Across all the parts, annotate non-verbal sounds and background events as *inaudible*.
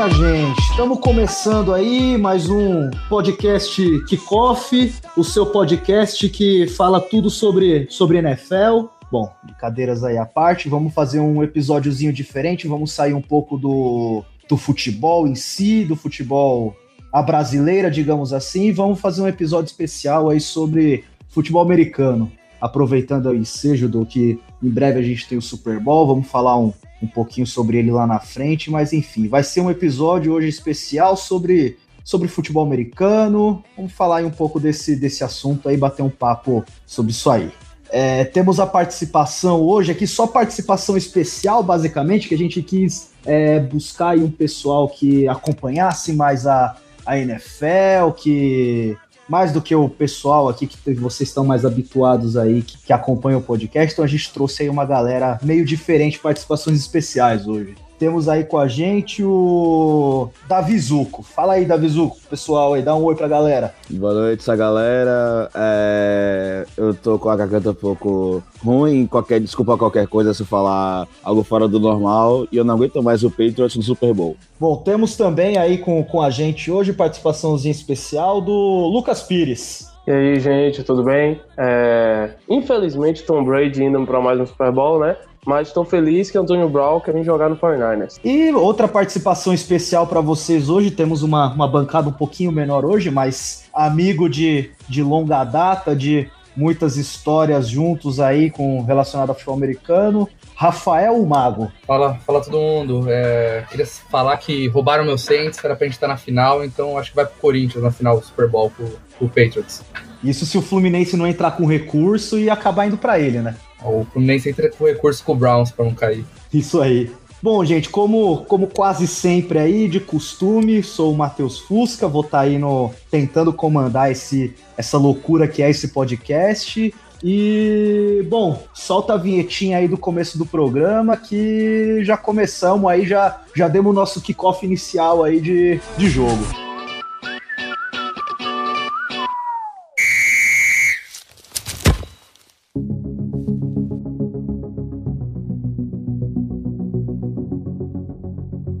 minha gente? Estamos começando aí mais um podcast Kickoff, o seu podcast que fala tudo sobre, sobre NFL. Bom, brincadeiras aí à parte, vamos fazer um episódiozinho diferente, vamos sair um pouco do, do futebol em si, do futebol a brasileira, digamos assim, e vamos fazer um episódio especial aí sobre futebol americano. Aproveitando o ensejo do que em breve a gente tem o Super Bowl, vamos falar um, um pouquinho sobre ele lá na frente, mas enfim, vai ser um episódio hoje especial sobre, sobre futebol americano. Vamos falar aí um pouco desse, desse assunto aí, bater um papo sobre isso aí. É, temos a participação hoje aqui, só participação especial, basicamente, que a gente quis é, buscar aí um pessoal que acompanhasse mais a, a NFL, que mais do que o pessoal aqui que vocês estão mais habituados aí, que, que acompanham o podcast, então a gente trouxe aí uma galera meio diferente, participações especiais hoje. Temos aí com a gente o Davizuco. Fala aí, Davizuco, pessoal aí, dá um oi pra galera. Boa noite, essa galera. É... Eu tô com a garganta um pouco ruim, qualquer desculpa qualquer coisa se falar algo fora do normal, e eu não aguento mais o Patriots no Super Bowl. Bom, temos também aí com, com a gente hoje participaçãozinha especial do Lucas Pires. E aí, gente, tudo bem? É... Infelizmente, Tom Brady indo para mais um Super Bowl, né? Mas estou feliz que Antônio Brown quer vir jogar no 49ers. E outra participação especial para vocês hoje, temos uma, uma bancada um pouquinho menor hoje, mas amigo de, de longa data, de muitas histórias juntos aí com relacionado ao futebol americano. Rafael Mago. Fala, fala todo mundo. É, queria falar que roubaram meu Saints, era pra gente estar na final, então acho que vai pro Corinthians na final do Super Bowl com o Patriots. Isso se o Fluminense não entrar com recurso e acabar indo para ele, né? O Fluminense entra com recurso com o Browns para não cair. Isso aí. Bom, gente, como, como quase sempre aí, de costume, sou o Matheus Fusca, vou estar tá aí no, tentando comandar esse, essa loucura que é esse podcast. E, bom, solta a vinhetinha aí do começo do programa que já começamos aí, já, já demos o nosso kickoff inicial aí de, de jogo.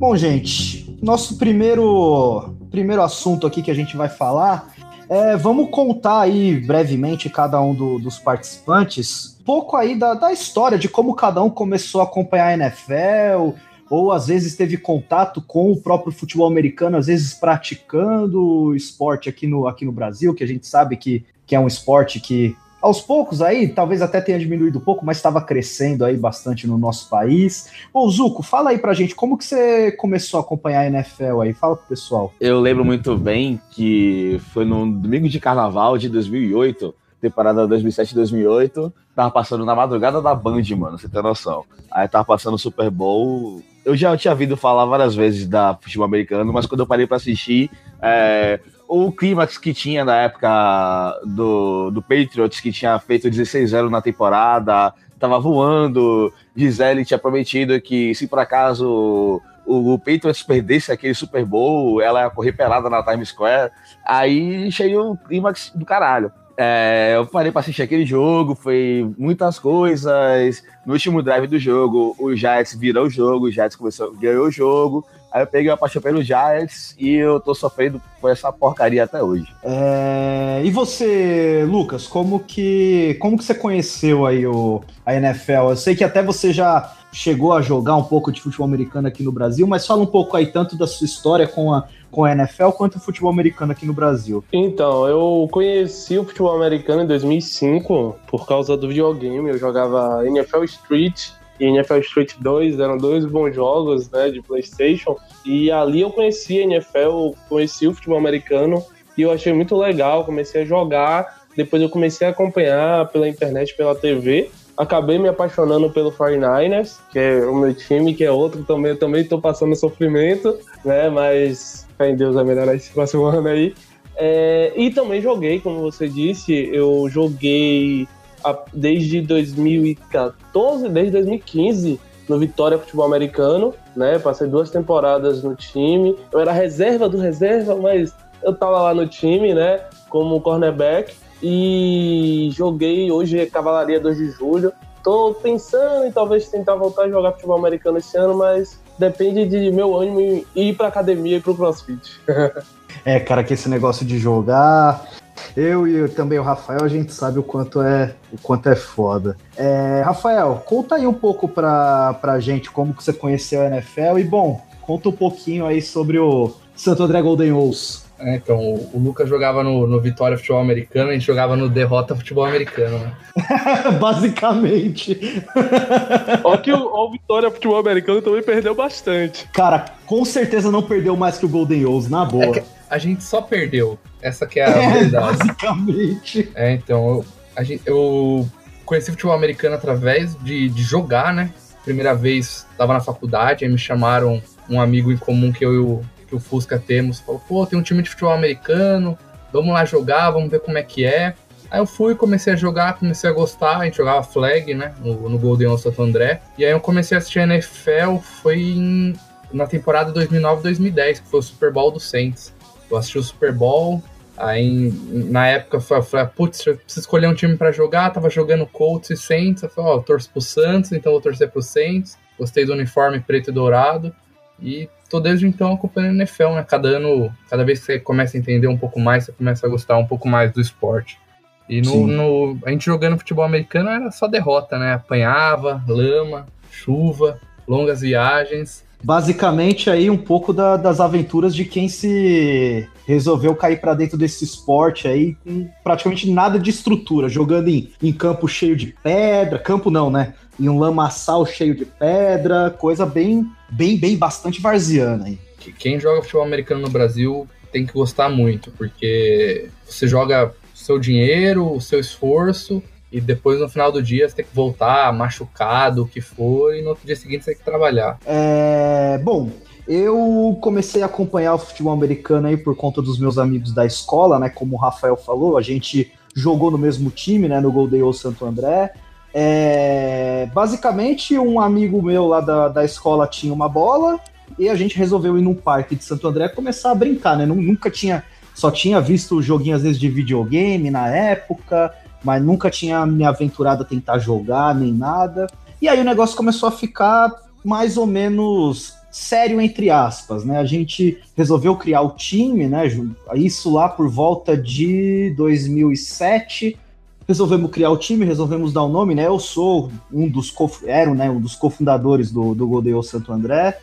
Bom, gente, nosso primeiro, primeiro assunto aqui que a gente vai falar é, vamos contar aí brevemente cada um do, dos participantes pouco aí da, da história de como cada um começou a acompanhar a NFL, ou às vezes teve contato com o próprio futebol americano, às vezes praticando esporte aqui no, aqui no Brasil, que a gente sabe que, que é um esporte que aos poucos aí, talvez até tenha diminuído um pouco, mas estava crescendo aí bastante no nosso país. Ô, Zuco, fala aí pra gente, como que você começou a acompanhar a NFL aí? Fala pro pessoal. Eu lembro muito bem que foi no domingo de carnaval de 2008, temporada 2007-2008, tava passando na madrugada da Band, mano, você tem noção. Aí tava passando o Super Bowl. Eu já tinha ouvido falar várias vezes da futebol americano, mas quando eu parei para assistir, é, o clímax que tinha na época do, do Patriots, que tinha feito 16-0 na temporada, tava voando. Gisele tinha prometido que se por acaso o, o Patriots perdesse aquele Super Bowl, ela ia correr pelada na Times Square. Aí chegou o clímax do caralho. É, eu parei para assistir aquele jogo, foi muitas coisas. No último drive do jogo, o Jets virou o jogo, o Jets começou, ganhou o jogo. Aí eu peguei a paixão pelo Giants e eu tô sofrendo com essa porcaria até hoje. É... E você, Lucas, como que como que você conheceu aí o, a NFL? Eu sei que até você já chegou a jogar um pouco de futebol americano aqui no Brasil, mas fala um pouco aí tanto da sua história com a, com a NFL quanto o futebol americano aqui no Brasil. Então, eu conheci o futebol americano em 2005 por causa do videogame. Eu jogava NFL Street e NFL Street 2 eram dois bons jogos né, de PlayStation. E ali eu conheci a NFL, conheci o futebol americano e eu achei muito legal. Comecei a jogar, depois eu comecei a acompanhar pela internet, pela TV. Acabei me apaixonando pelo 49ers, que é o meu time, que é outro também. Eu também estou passando sofrimento, né? Mas fé em Deus vai melhorar esse próximo *laughs* ano aí. É, e também joguei, como você disse, eu joguei desde 2014, desde 2015 no Vitória Futebol Americano, né? Passei duas temporadas no time. Eu era reserva do reserva, mas eu tava lá no time, né? Como cornerback. E joguei hoje Cavalaria 2 de Julho. Tô pensando em talvez tentar voltar a jogar futebol americano esse ano, mas depende de meu ânimo ir pra academia e pro crossfit. *laughs* é, cara, que esse negócio de jogar. Eu e também o Rafael, a gente sabe o quanto é o quanto é foda. É, Rafael, conta aí um pouco pra, pra gente como que você conheceu a NFL e, bom, conta um pouquinho aí sobre o Santo André Golden Owls. É, então, o, Lucas jogava no, no Vitória Futebol Americano, a gente jogava no Derrota Futebol Americano, né? *laughs* Basicamente. Ó que o, o, Vitória Futebol Americano também perdeu bastante. Cara, com certeza não perdeu mais que o Golden Owls, na boa. É a gente só perdeu. Essa que é a é, verdade. Basicamente. É, então, eu, a gente, eu conheci futebol americano através de, de jogar, né? Primeira vez, estava na faculdade, aí me chamaram um amigo em comum que eu e o que o Fusca temos, falou, pô, tem um time de futebol americano, vamos lá jogar, vamos ver como é que é. Aí eu fui, comecei a jogar, comecei a gostar, a gente jogava flag, né, no, no Golden Santo André. E aí eu comecei a assistir a NFL, foi em, na temporada 2009-2010, que foi o Super Bowl do Saints. Eu assisti o Super Bowl, aí na época eu falei, putz, eu preciso escolher um time para jogar, tava jogando Colts e Saints, eu falei, ó, oh, torço pro Santos, então vou torcer pro Saints. Gostei do uniforme preto e dourado. E tô desde então acompanhando o NFL, né? Cada ano, cada vez que você começa a entender um pouco mais, você começa a gostar um pouco mais do esporte. E no, no, a gente jogando futebol americano era só derrota, né? Apanhava, lama, chuva, longas viagens. Basicamente aí um pouco da, das aventuras de quem se resolveu cair para dentro desse esporte aí com praticamente nada de estrutura, jogando em, em campo cheio de pedra, campo não, né? Em um lamaçal cheio de pedra, coisa bem bem, bem, bastante varziana aí. Quem joga futebol americano no Brasil tem que gostar muito, porque você joga seu dinheiro, o seu esforço, e depois no final do dia você tem que voltar machucado, o que for, e no outro dia seguinte você tem que trabalhar. É, bom, eu comecei a acompanhar o futebol americano aí por conta dos meus amigos da escola, né? Como o Rafael falou, a gente jogou no mesmo time, né? No Golden Santo André. É, basicamente, um amigo meu lá da, da escola tinha uma bola e a gente resolveu ir num parque de Santo André começar a brincar, né? Nunca tinha, só tinha visto joguinho às vezes de videogame na época, mas nunca tinha me aventurado a tentar jogar nem nada. E aí o negócio começou a ficar mais ou menos sério entre aspas, né? A gente resolveu criar o time, né? Isso lá por volta de 2007 resolvemos criar o time, resolvemos dar o um nome, né? Eu sou um dos era, né, um dos cofundadores do, do Godeio Santo André.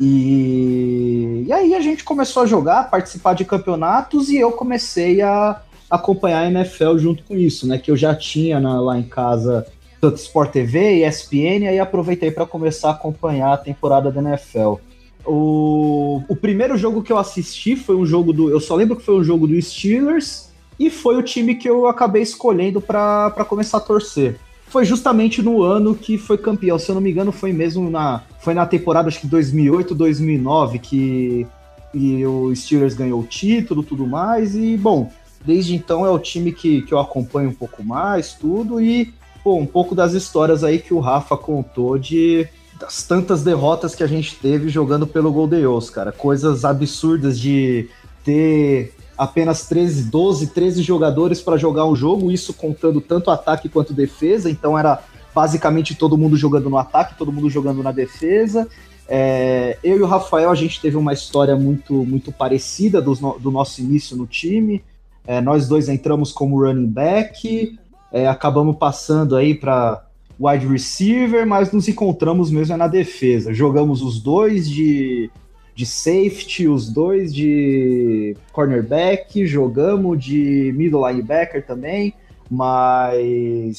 E... e aí a gente começou a jogar, participar de campeonatos e eu comecei a acompanhar a NFL junto com isso, né? Que eu já tinha na, lá em casa tanto Sport TV e ESPN, aí aproveitei para começar a acompanhar a temporada da NFL. O, o primeiro jogo que eu assisti foi um jogo do. Eu só lembro que foi um jogo do Steelers e foi o time que eu acabei escolhendo para começar a torcer. Foi justamente no ano que foi campeão, se eu não me engano, foi mesmo na foi na temporada acho que 2008, 2009 que e o Steelers ganhou o título, tudo mais e bom, desde então é o time que, que eu acompanho um pouco mais, tudo e pô, um pouco das histórias aí que o Rafa contou de das tantas derrotas que a gente teve jogando pelo Golden Eagles, cara, coisas absurdas de ter apenas 13, 12, 13 jogadores para jogar um jogo, isso contando tanto ataque quanto defesa, então era basicamente todo mundo jogando no ataque, todo mundo jogando na defesa. É, eu e o Rafael, a gente teve uma história muito, muito parecida do, do nosso início no time. É, nós dois entramos como running back, é, acabamos passando aí para wide receiver, mas nos encontramos mesmo na defesa. Jogamos os dois de de safety, os dois de cornerback, jogamos de middle linebacker também, mas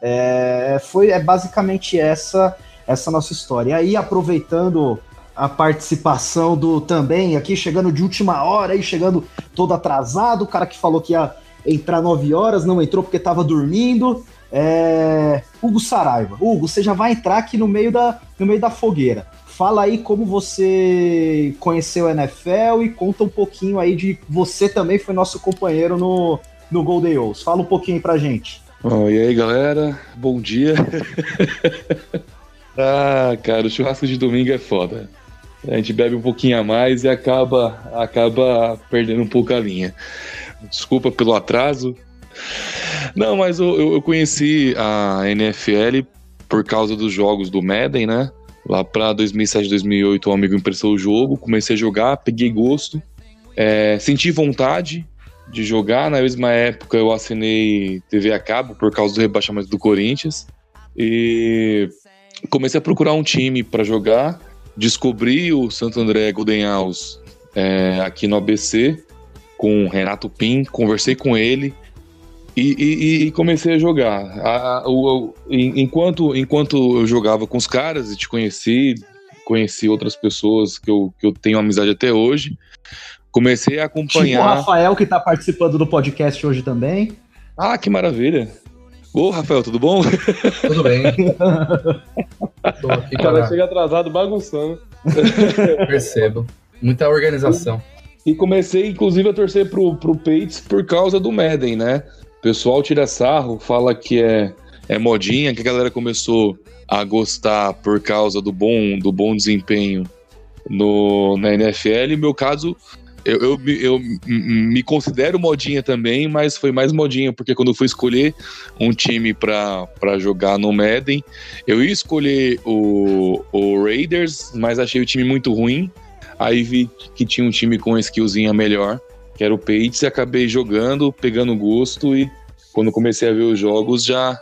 é, foi é basicamente essa essa nossa história. E aí, aproveitando a participação do também aqui, chegando de última hora, aí chegando todo atrasado, o cara que falou que ia entrar 9 horas, não entrou porque estava dormindo. É... Hugo Saraiva. Hugo, você já vai entrar aqui no meio da, no meio da fogueira. Fala aí como você conheceu a NFL e conta um pouquinho aí de você também foi nosso companheiro no, no Golden Owls. Fala um pouquinho pra gente. Oh, e aí, galera? Bom dia. *laughs* ah, cara, o churrasco de domingo é foda. A gente bebe um pouquinho a mais e acaba, acaba perdendo um pouco a linha. Desculpa pelo atraso. Não, mas eu, eu conheci a NFL por causa dos jogos do Madden, né? Lá para 2007, 2008, um amigo emprestou o jogo, comecei a jogar, peguei gosto, é, senti vontade de jogar. Na mesma época, eu assinei TV a cabo por causa do rebaixamento do Corinthians e comecei a procurar um time para jogar. Descobri o Santo André Golden House é, aqui no ABC com o Renato Pim, conversei com ele e, e, e comecei a jogar. A, o, enquanto, enquanto eu jogava com os caras e te conheci, conheci outras pessoas que eu, que eu tenho amizade até hoje, comecei a acompanhar. Tipo o Rafael que está participando do podcast hoje também. Ah, que maravilha! Ô, Rafael, tudo bom? Tudo bem. *laughs* Tô aqui, cara. chega atrasado bagunçando. *laughs* Percebo. Muita organização. E comecei, inclusive, a torcer pro, pro Pates por causa do Madden, né? O pessoal tira sarro, fala que é, é modinha, que a galera começou a gostar por causa do bom, do bom desempenho no, na NFL. E meu caso, eu, eu, eu, me considero modinha também, mas foi mais modinha, porque quando eu fui escolher um time para jogar no Madden, eu ia escolher o, o Raiders, mas achei o time muito ruim. Aí vi que tinha um time com skillzinha melhor, que era o Pates, e acabei jogando, pegando gosto e quando comecei a ver os jogos já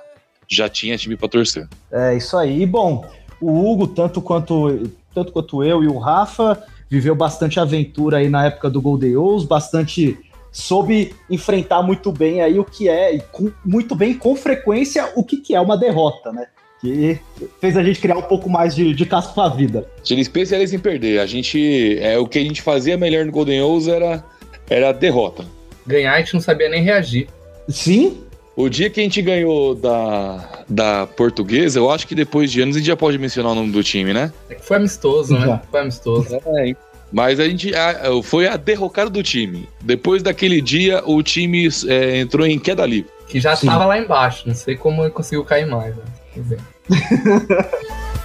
já tinha time para torcer. É isso aí. Bom, o Hugo, tanto quanto tanto quanto eu e o Rafa, viveu bastante aventura aí na época do Golden Owls, bastante soube enfrentar muito bem aí o que é, e com, muito bem com frequência, o que, que é uma derrota, né? que fez a gente criar um pouco mais de, de casco pra vida. Seria especialista em perder. A gente. É, o que a gente fazia melhor no Golden Owls era, era a derrota. Ganhar a gente não sabia nem reagir. Sim. O dia que a gente ganhou da, da portuguesa, eu acho que depois de anos a gente já pode mencionar o nome do time, né? É que foi amistoso, né? já. né? Foi amistoso. É, mas a gente a, foi a derrocada do time. Depois daquele dia, o time é, entrou em queda livre. Que já estava lá embaixo. Não sei como ele conseguiu cair mais. Né? *laughs*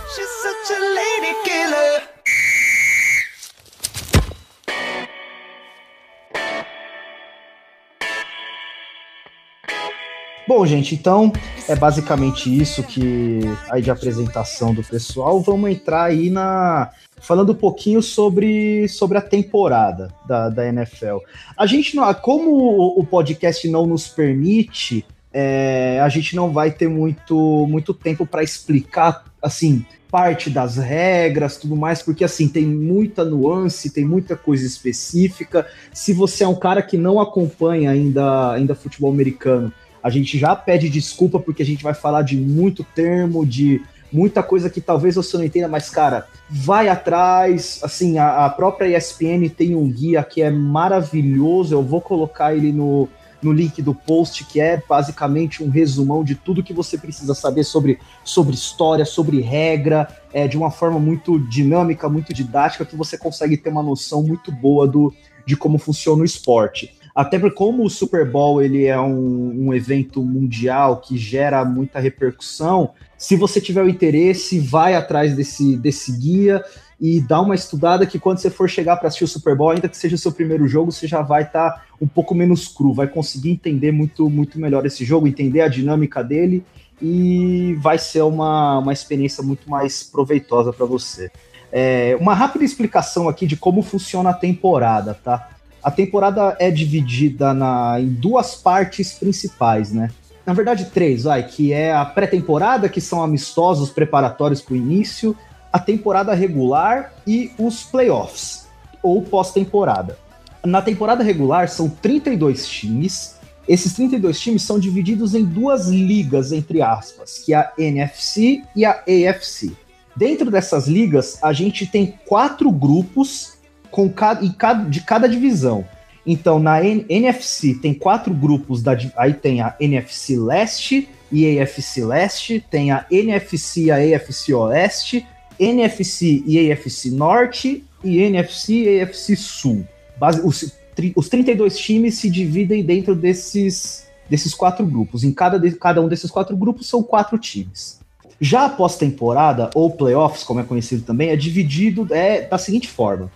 Bom, gente, então é basicamente isso que aí de apresentação do pessoal. Vamos entrar aí na falando um pouquinho sobre, sobre a temporada da, da NFL. A gente não, como o podcast não nos permite é, a gente não vai ter muito, muito tempo para explicar assim parte das regras, tudo mais, porque assim tem muita nuance, tem muita coisa específica. Se você é um cara que não acompanha ainda, ainda futebol americano, a gente já pede desculpa porque a gente vai falar de muito termo, de muita coisa que talvez você não entenda, mas cara, vai atrás. Assim, a, a própria ESPN tem um guia que é maravilhoso. Eu vou colocar ele no, no link do post, que é basicamente um resumão de tudo que você precisa saber sobre, sobre história, sobre regra, é, de uma forma muito dinâmica, muito didática, que você consegue ter uma noção muito boa do, de como funciona o esporte. Até porque como o Super Bowl ele é um, um evento mundial que gera muita repercussão, se você tiver o interesse, vai atrás desse, desse guia e dá uma estudada que quando você for chegar para assistir o Super Bowl, ainda que seja o seu primeiro jogo, você já vai estar tá um pouco menos cru, vai conseguir entender muito, muito melhor esse jogo, entender a dinâmica dele e vai ser uma, uma experiência muito mais proveitosa para você. É, uma rápida explicação aqui de como funciona a temporada, tá? A temporada é dividida na, em duas partes principais, né? Na verdade, três, vai, que é a pré-temporada, que são amistosos preparatórios para o início, a temporada regular e os playoffs, ou pós-temporada. Na temporada regular são 32 times. Esses 32 times são divididos em duas ligas, entre aspas, que é a NFC e a AFC. Dentro dessas ligas, a gente tem quatro grupos com cada, de cada divisão. Então, na N NFC tem quatro grupos, da, aí tem a NFC Leste e AFC Leste, tem a NFC e a AFC Oeste, NFC e AFC Norte e NFC e AFC Sul. Base, os, os 32 times se dividem dentro desses, desses quatro grupos. Em cada, cada um desses quatro grupos são quatro times. Já a pós-temporada, ou playoffs, como é conhecido também, é dividido é, da seguinte forma: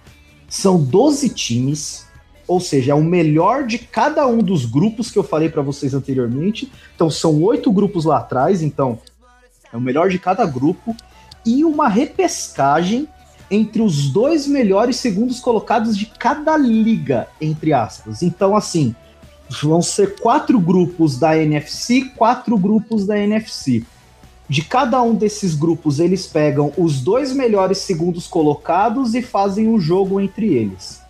são 12 times, ou seja, é o melhor de cada um dos grupos que eu falei para vocês anteriormente. Então, são oito grupos lá atrás, então é o melhor de cada grupo e uma repescagem entre os dois melhores segundos colocados de cada liga, entre aspas. Então, assim, vão ser quatro grupos da NFC, quatro grupos da NFC. De cada um desses grupos, eles pegam os dois melhores segundos colocados e fazem um jogo entre eles.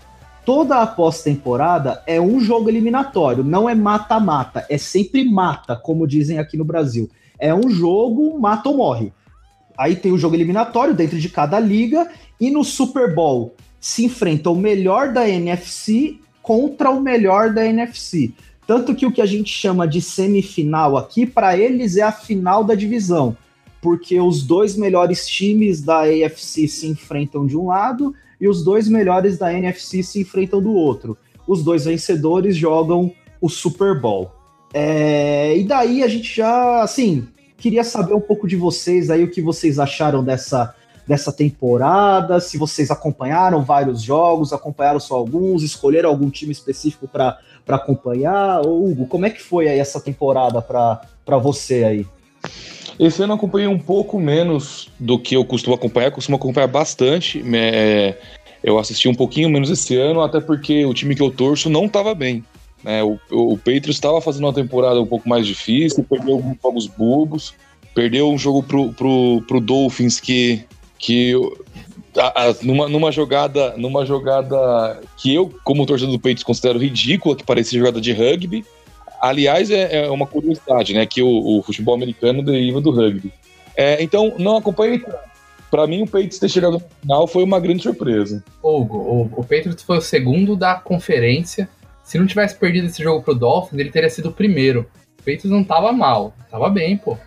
Toda a pós-temporada é um jogo eliminatório, não é mata-mata, é sempre mata, como dizem aqui no Brasil. É um jogo mata ou morre. Aí tem o jogo eliminatório dentro de cada liga e no Super Bowl se enfrenta o melhor da NFC contra o melhor da NFC. Tanto que o que a gente chama de semifinal aqui, para eles é a final da divisão, porque os dois melhores times da AFC se enfrentam de um lado e os dois melhores da NFC se enfrentam do outro. Os dois vencedores jogam o Super Bowl. É, e daí a gente já, assim, queria saber um pouco de vocês aí, o que vocês acharam dessa, dessa temporada, se vocês acompanharam vários jogos, acompanharam só alguns, escolheram algum time específico para acompanhar? Ô, Hugo, como é que foi aí essa temporada para você aí? Esse ano eu acompanhei um pouco menos do que eu costumo acompanhar, eu costumo acompanhar bastante. É, eu assisti um pouquinho menos esse ano, até porque o time que eu torço não estava bem. Né? O, o Patriots estava fazendo uma temporada um pouco mais difícil, perdeu alguns jogos bobos, perdeu um jogo pro, pro, pro Dolphins que, que a, a, numa, numa jogada numa jogada que eu, como torcedor do Patriots, considero ridícula, que parecia jogada de rugby. Aliás, é, é uma curiosidade, né? Que o, o, futebol americano deriva do rugby. É, então, não acompanhei para mim, o Patriots ter chegado no final foi uma grande surpresa. Hugo, o, o Patriots foi o segundo da conferência. Se não tivesse perdido esse jogo pro Dolphins, ele teria sido o primeiro. O Patriots não tava mal, tava bem, pô.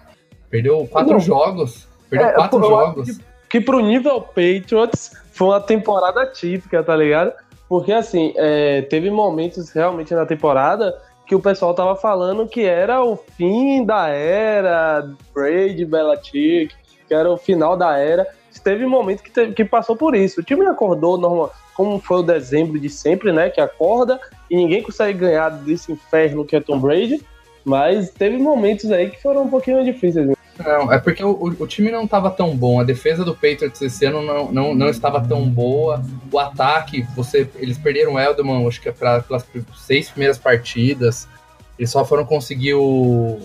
Perdeu quatro não. jogos. Perdeu é, quatro jogos que pro nível Patriots foi uma temporada típica, tá ligado? Porque assim, é, teve momentos realmente na temporada que o pessoal tava falando que era o fim da era Brady, Belichick, que era o final da era. Teve momentos que, teve, que passou por isso. O time acordou normal, como foi o dezembro de sempre, né? Que acorda e ninguém consegue ganhar desse inferno que é Tom Brady. Mas teve momentos aí que foram um pouquinho difíceis. Não, é porque o, o, time não estava tão bom. A defesa do Patriots esse ano não, não, não estava tão boa. O ataque, você, eles perderam o Elderman, acho que é pra, pelas seis primeiras partidas. Eles só foram conseguir o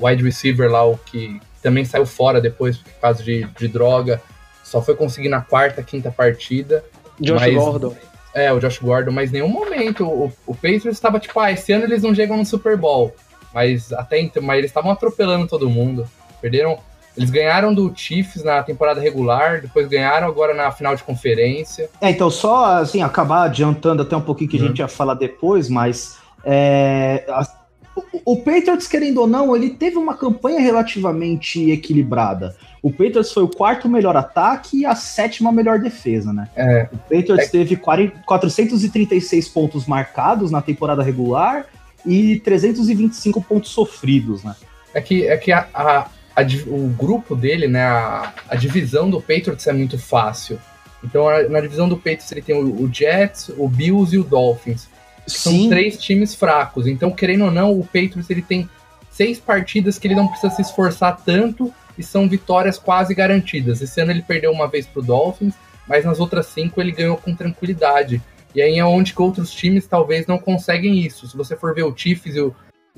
wide receiver lá, o que também saiu fora depois por causa de, de droga. Só foi conseguir na quarta, quinta partida. Josh mas, Gordon. É, o Josh Gordon, mas nenhum momento o, o Patriots estava tipo, ah, esse ano eles não chegam no Super Bowl. Mas até então, mas eles estavam atropelando todo mundo. Perderam. Eles ganharam do Chiefs na temporada regular, depois ganharam agora na final de conferência. É, então, só assim, acabar adiantando até um pouquinho que uhum. a gente ia falar depois, mas é, a, o, o Patriots, querendo ou não, ele teve uma campanha relativamente equilibrada. O Patriots foi o quarto melhor ataque e a sétima melhor defesa, né? É. O Patriots é. teve 40, 436 pontos marcados na temporada regular e 325 pontos sofridos, né? É que, é que a, a, a, o grupo dele, né, a, a divisão do Patriots é muito fácil. Então, na divisão do Patriots ele tem o, o Jets, o Bills e o Dolphins. São três times fracos. Então, querendo ou não, o Patriots ele tem seis partidas que ele não precisa se esforçar tanto e são vitórias quase garantidas. Esse ano ele perdeu uma vez pro Dolphins, mas nas outras cinco ele ganhou com tranquilidade. E aí é onde que outros times talvez não conseguem isso. Se você for ver o Chiefs o,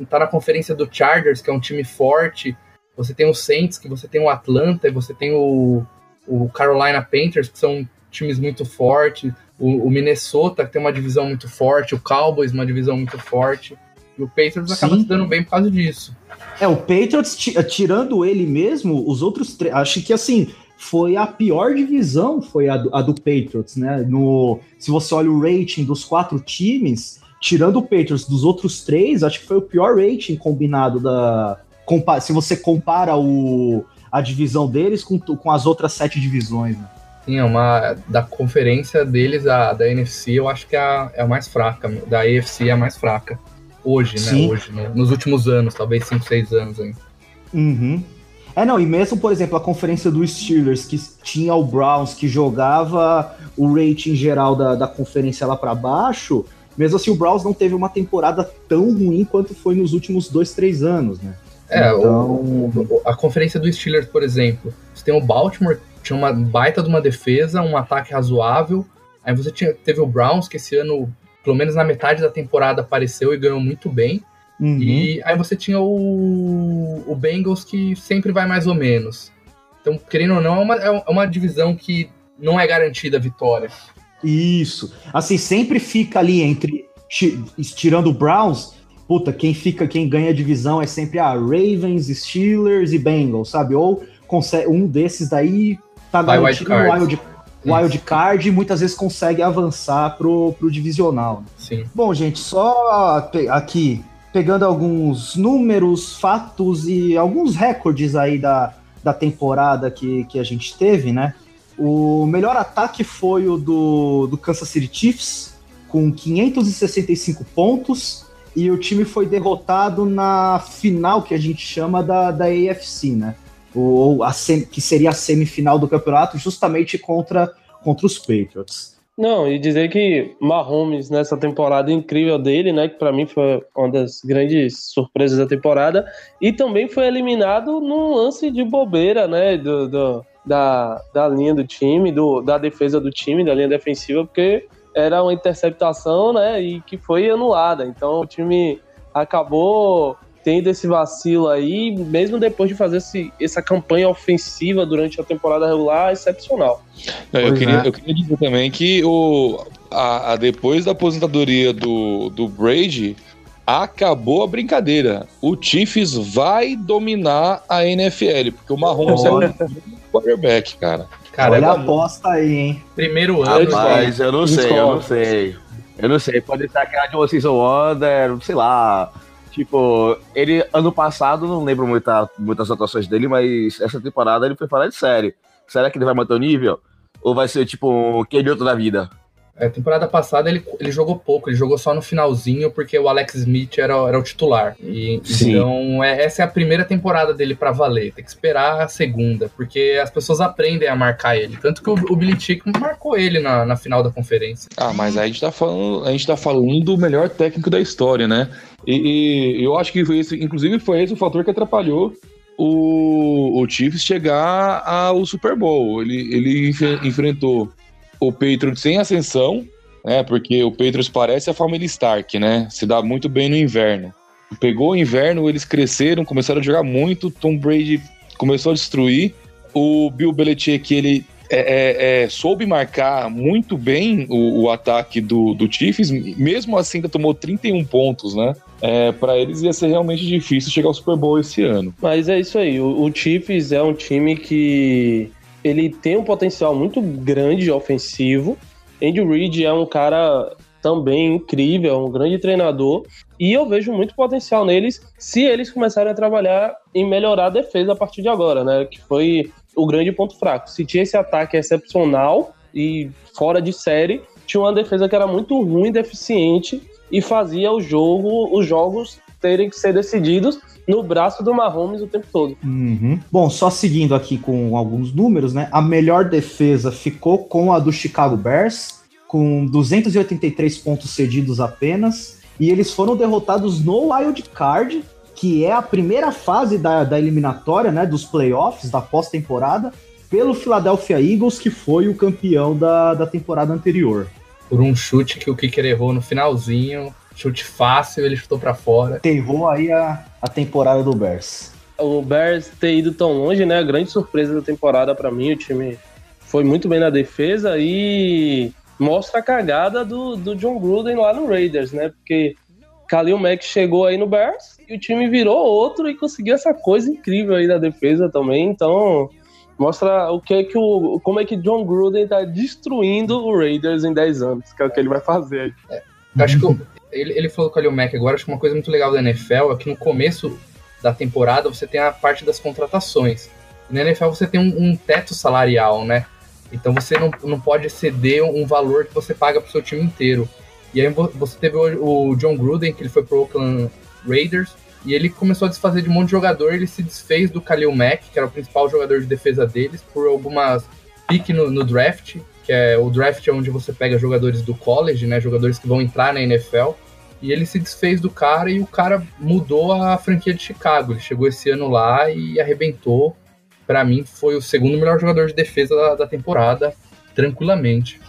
tá na conferência do Chargers, que é um time forte, você tem o Saints, que você tem o Atlanta, e você tem o, o Carolina Panthers, que são times muito fortes, o, o, Minnesota, que tem uma divisão muito forte, o Cowboys, uma divisão muito forte, e o Patriots acaba se dando bem por causa disso. É, o Patriots, tirando ele mesmo, os outros três, acho que assim, foi a pior divisão, foi a do, a do Patriots, né? No, se você olha o rating dos quatro times, tirando o Patriots dos outros três, acho que foi o pior rating combinado da. Se você compara o, a divisão deles com, com as outras sete divisões. Né? Sim, é uma. Da conferência deles, a, da NFC, eu acho que é a, é a mais fraca. Da AFC é a mais fraca. Hoje, né? Sim. Hoje, né? nos últimos anos, talvez 5, 6 anos ainda. Uhum. É, não, e mesmo, por exemplo, a conferência dos Steelers, que tinha o Browns, que jogava o rating geral da, da conferência lá para baixo, mesmo assim, o Browns não teve uma temporada tão ruim quanto foi nos últimos dois, três anos, né? É, então... o, a conferência do Steelers, por exemplo, você tem o Baltimore, tinha uma baita de uma defesa, um ataque razoável. Aí você tinha, teve o Browns, que esse ano, pelo menos na metade da temporada, apareceu e ganhou muito bem. Uhum. E aí você tinha o, o Bengals, que sempre vai mais ou menos. Então, querendo ou não, é uma, é uma divisão que não é garantida a vitória. Isso. Assim, sempre fica ali entre. Tirando o Browns, puta, quem fica, quem ganha a divisão é sempre a ah, Ravens, Steelers e Bengals, sabe? Ou consegue, um desses daí tá garantido no wild, wild card e muitas vezes consegue avançar pro, pro divisional. Sim. Bom, gente, só aqui pegando alguns números, fatos e alguns recordes aí da, da temporada que, que a gente teve, né? O melhor ataque foi o do, do Kansas City Chiefs, com 565 pontos, e o time foi derrotado na final que a gente chama da, da AFC, né? Ou a sem, que seria a semifinal do campeonato, justamente contra, contra os Patriots. Não, e dizer que Mahomes nessa temporada incrível dele, né, que para mim foi uma das grandes surpresas da temporada, e também foi eliminado num lance de bobeira, né, do, do da, da linha do time, do, da defesa do time, da linha defensiva, porque era uma interceptação, né, e que foi anulada. Então o time acabou tendo esse vacilo aí, mesmo depois de fazer esse, essa campanha ofensiva durante a temporada regular, excepcional. Não, eu, queria, é. eu queria dizer também que o, a, a, depois da aposentadoria do, do Brady, acabou a brincadeira. O Chiefs vai dominar a NFL, porque o Mahomes é um quarterback, cara. Cara, Olha é a aposta aí, hein? Primeiro ano. Rapaz, eu não sei, eu não sei. Eu não sei, pode ser aquela de uma season wonder, sei lá. Tipo, ele, ano passado, não lembro muita, muitas atuações dele, mas essa temporada ele foi falar de série. Será que ele vai manter o nível? Ou vai ser, tipo, um outro da vida? É, temporada passada ele, ele jogou pouco, ele jogou só no finalzinho porque o Alex Smith era, era o titular. E, então, é, essa é a primeira temporada dele para valer. Tem que esperar a segunda, porque as pessoas aprendem a marcar ele. Tanto que o, o Billy Chick marcou ele na, na final da conferência. Ah, mas aí a gente tá falando, a gente tá falando do melhor técnico da história, né? E, e eu acho que foi esse, inclusive, foi esse o fator que atrapalhou o, o Chiefs chegar ao Super Bowl. Ele, ele enfrentou o Patriots sem ascensão, né? Porque o Patriots parece a família Stark, né? Se dá muito bem no inverno. Pegou o inverno, eles cresceram, começaram a jogar muito. Tom Brady começou a destruir. O Bill Belichick, ele é, é, é, soube marcar muito bem o, o, ataque do, do Chiefs, mesmo assim ainda tomou 31 pontos, né? É, para eles ia ser realmente difícil chegar ao Super Bowl esse ano. Mas é isso aí, o, o Chiefs é um time que ele tem um potencial muito grande ofensivo. Andy Reid é um cara também incrível, um grande treinador, e eu vejo muito potencial neles se eles começarem a trabalhar em melhorar a defesa a partir de agora, né? Que foi o grande ponto fraco. Se tinha esse ataque excepcional e fora de série, tinha uma defesa que era muito ruim, deficiente e fazia o jogo, os jogos terem que ser decididos no braço do Mahomes o tempo todo. Uhum. Bom, só seguindo aqui com alguns números, né? A melhor defesa ficou com a do Chicago Bears, com 283 pontos cedidos apenas. E eles foram derrotados no Wild Card, que é a primeira fase da, da eliminatória, né? Dos playoffs, da pós-temporada, pelo Philadelphia Eagles, que foi o campeão da, da temporada anterior. Por um chute que o Kicker errou no finalzinho, chute fácil, ele chutou para fora. Terrou aí a, a temporada do Bears. O Bears ter ido tão longe, né? A grande surpresa da temporada para mim, o time foi muito bem na defesa e mostra a cagada do, do John Gruden lá no Raiders, né? Porque Khalil Mack chegou aí no Bears e o time virou outro e conseguiu essa coisa incrível aí da defesa também. Então, mostra o que é que o como é que John Gruden tá destruindo o Raiders em 10 anos, que é o que ele vai fazer. É, acho que ele, ele falou com o Khalil Mack agora, acho que uma coisa muito legal da NFL é que no começo da temporada você tem a parte das contratações. Na NFL você tem um, um, teto salarial, né? Então você não, não pode exceder um valor que você paga pro seu time inteiro. E aí você teve o, o John Gruden, que ele foi pro Oakland Raiders, e ele começou a desfazer de um monte de jogador, ele se desfez do Khalil Mack, que era o principal jogador de defesa deles, por algumas piques no, no draft, que é o draft é onde você pega jogadores do college, né, jogadores que vão entrar na NFL, e ele se desfez do cara e o cara mudou a franquia de Chicago. Ele chegou esse ano lá e arrebentou. para mim foi o segundo melhor jogador de defesa da, da temporada, tranquilamente.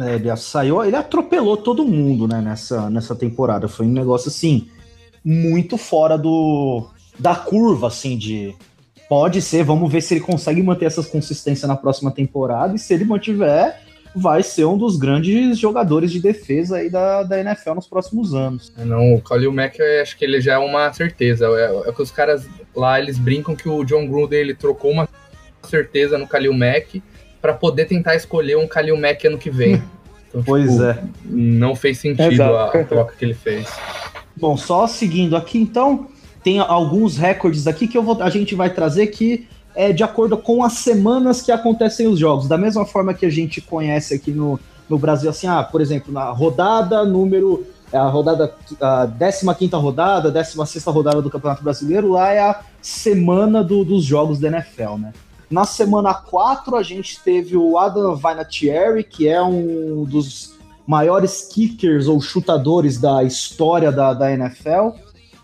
É, ele saiu, ele atropelou todo mundo, né, nessa, nessa temporada. Foi um negócio assim muito fora do da curva, assim, de pode ser, vamos ver se ele consegue manter essa consistência na próxima temporada, e se ele mantiver, vai ser um dos grandes jogadores de defesa aí da, da NFL nos próximos anos. É, não, o Khalil Mack, acho que ele já é uma certeza. É, é que os caras lá, eles brincam que o John Gruden, ele trocou uma certeza no Khalil Mack para poder tentar escolher um Khalil Mack ano que vem. *laughs* Então, pois tipo, é. Não fez sentido a, a troca que ele fez. *laughs* Bom, só seguindo aqui, então, tem alguns recordes aqui que eu vou, a gente vai trazer que é de acordo com as semanas que acontecem os jogos. Da mesma forma que a gente conhece aqui no, no Brasil, assim, ah, por exemplo, na rodada número. A rodada, a 15 rodada, 16 rodada do Campeonato Brasileiro, lá é a semana do, dos jogos da NFL, né? Na semana 4, a gente teve o Adam Vinatieri, que é um dos maiores kickers ou chutadores da história da, da NFL.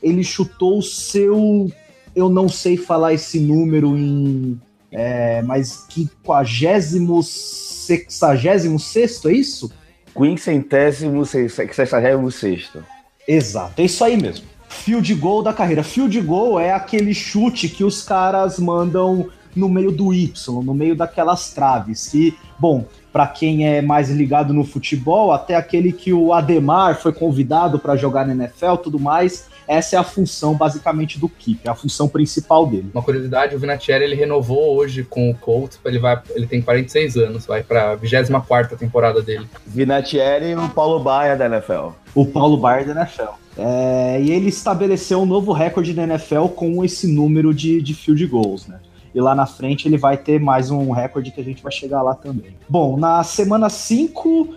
Ele chutou o seu eu não sei falar esse número em. É, mas quinquagésimo, sexagésimo sexto, é isso? Quincentésimo, sexagésimo sexto. Exato, é isso aí mesmo. Field goal da carreira. Field goal é aquele chute que os caras mandam no meio do Y, no meio daquelas traves. Que, bom, para quem é mais ligado no futebol, até aquele que o Ademar foi convidado para jogar na NFL, tudo mais, essa é a função basicamente do keeper, é a função principal dele. Uma curiosidade, o Vinatieri ele renovou hoje com o Colts, ele vai, ele tem 46 anos, vai para a 24 temporada dele. Vinatieri e o Paulo Baia da NFL. O Paulo Baia da NFL. É, e ele estabeleceu um novo recorde da NFL com esse número de, de field goals, né? E lá na frente ele vai ter mais um recorde que a gente vai chegar lá também. Bom, na semana 5,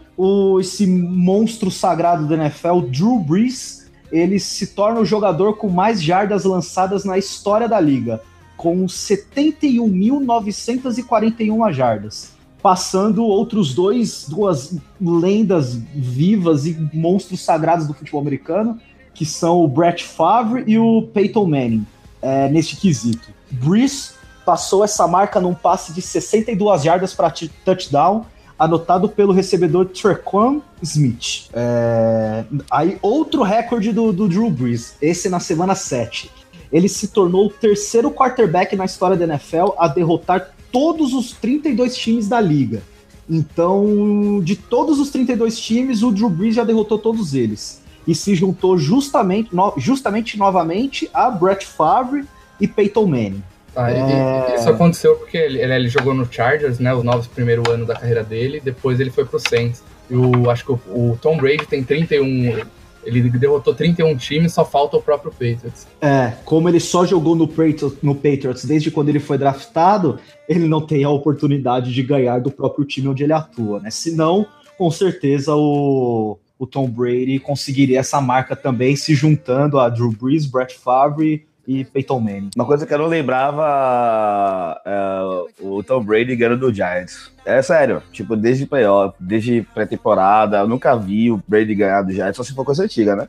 esse monstro sagrado da NFL, Drew Brees, ele se torna o jogador com mais jardas lançadas na história da liga, com 71.941 jardas, passando outros dois, duas lendas vivas e monstros sagrados do futebol americano, que são o Brett Favre e o Peyton Manning, é, neste quesito. Brees passou essa marca num passe de 62 jardas para touchdown, anotado pelo recebedor Trequan Smith. É... Aí, outro recorde do, do Drew Brees, esse na semana 7. Ele se tornou o terceiro quarterback na história da NFL a derrotar todos os 32 times da liga. Então, de todos os 32 times, o Drew Brees já derrotou todos eles. E se juntou justamente, no, justamente novamente a Brett Favre e Peyton Manning. Ah, é... Isso aconteceu porque ele, ele, jogou no Chargers, né? Os novos primeiro ano da carreira dele, depois ele foi pro Saints. E o, acho que o, o Tom Brady tem 31. Ele derrotou 31 times, só falta o próprio Patriots. É, como ele só jogou no Patriots, no Patriots desde quando ele foi draftado, ele não tem a oportunidade de ganhar do próprio time onde ele atua, né? Senão, com certeza, o, o Tom Brady conseguiria essa marca também, se juntando a Drew Brees, Brett Favre e Peyton Manning. Uma coisa que eu não lembrava é o Tom Brady ganhando do Giants. É sério, tipo, desde playoff, desde pré-temporada, eu nunca vi o Brady ganhar do Giants, só se for coisa antiga, né?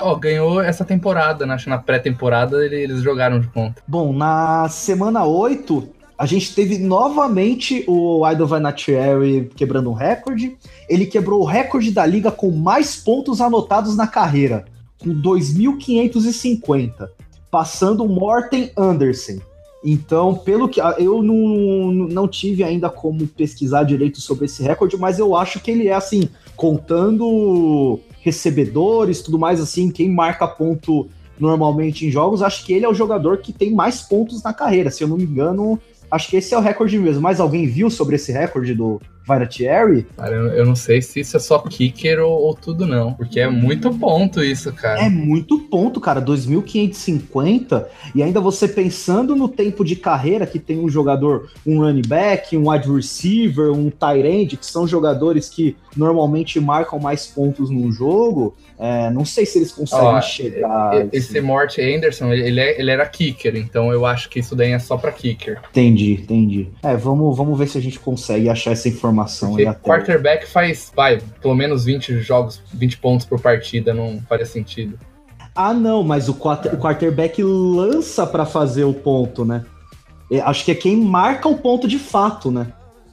Ó, oh, ganhou essa temporada, né? Acho que na pré-temporada eles jogaram de conta. Bom, na semana 8, a gente teve novamente o Idol Vanatieri quebrando um recorde. Ele quebrou o recorde da liga com mais pontos anotados na carreira, com 2.550 passando Morten Anderson. Então, pelo que eu não, não tive ainda como pesquisar direito sobre esse recorde, mas eu acho que ele é assim, contando recebedores, tudo mais assim, quem marca ponto normalmente em jogos, acho que ele é o jogador que tem mais pontos na carreira. Se eu não me engano, acho que esse é o recorde mesmo. Mas alguém viu sobre esse recorde do Vinatieri? Cara, eu não sei se isso é só kicker ou, ou, tudo não, porque é muito ponto isso, cara. É muito ponto, cara, 2.550 e ainda você pensando no tempo de carreira que tem um jogador, um running back, um wide receiver, um tight end, que são jogadores que normalmente marcam mais pontos num jogo, é, não sei se eles conseguem Ó, chegar. Esse assim. Mort Anderson, ele, é, ele era kicker, então eu acho que isso daí é só para kicker. Entendi, entendi. É, vamos, vamos ver se a gente consegue achar essa informação informação aí até. quarterback faz, vai, pelo menos 20 jogos, 20 pontos por partida, não faria sentido. Ah, não, mas o, quarter, o quarterback lança para fazer o ponto, né? É, acho que é quem marca o ponto de fato, né?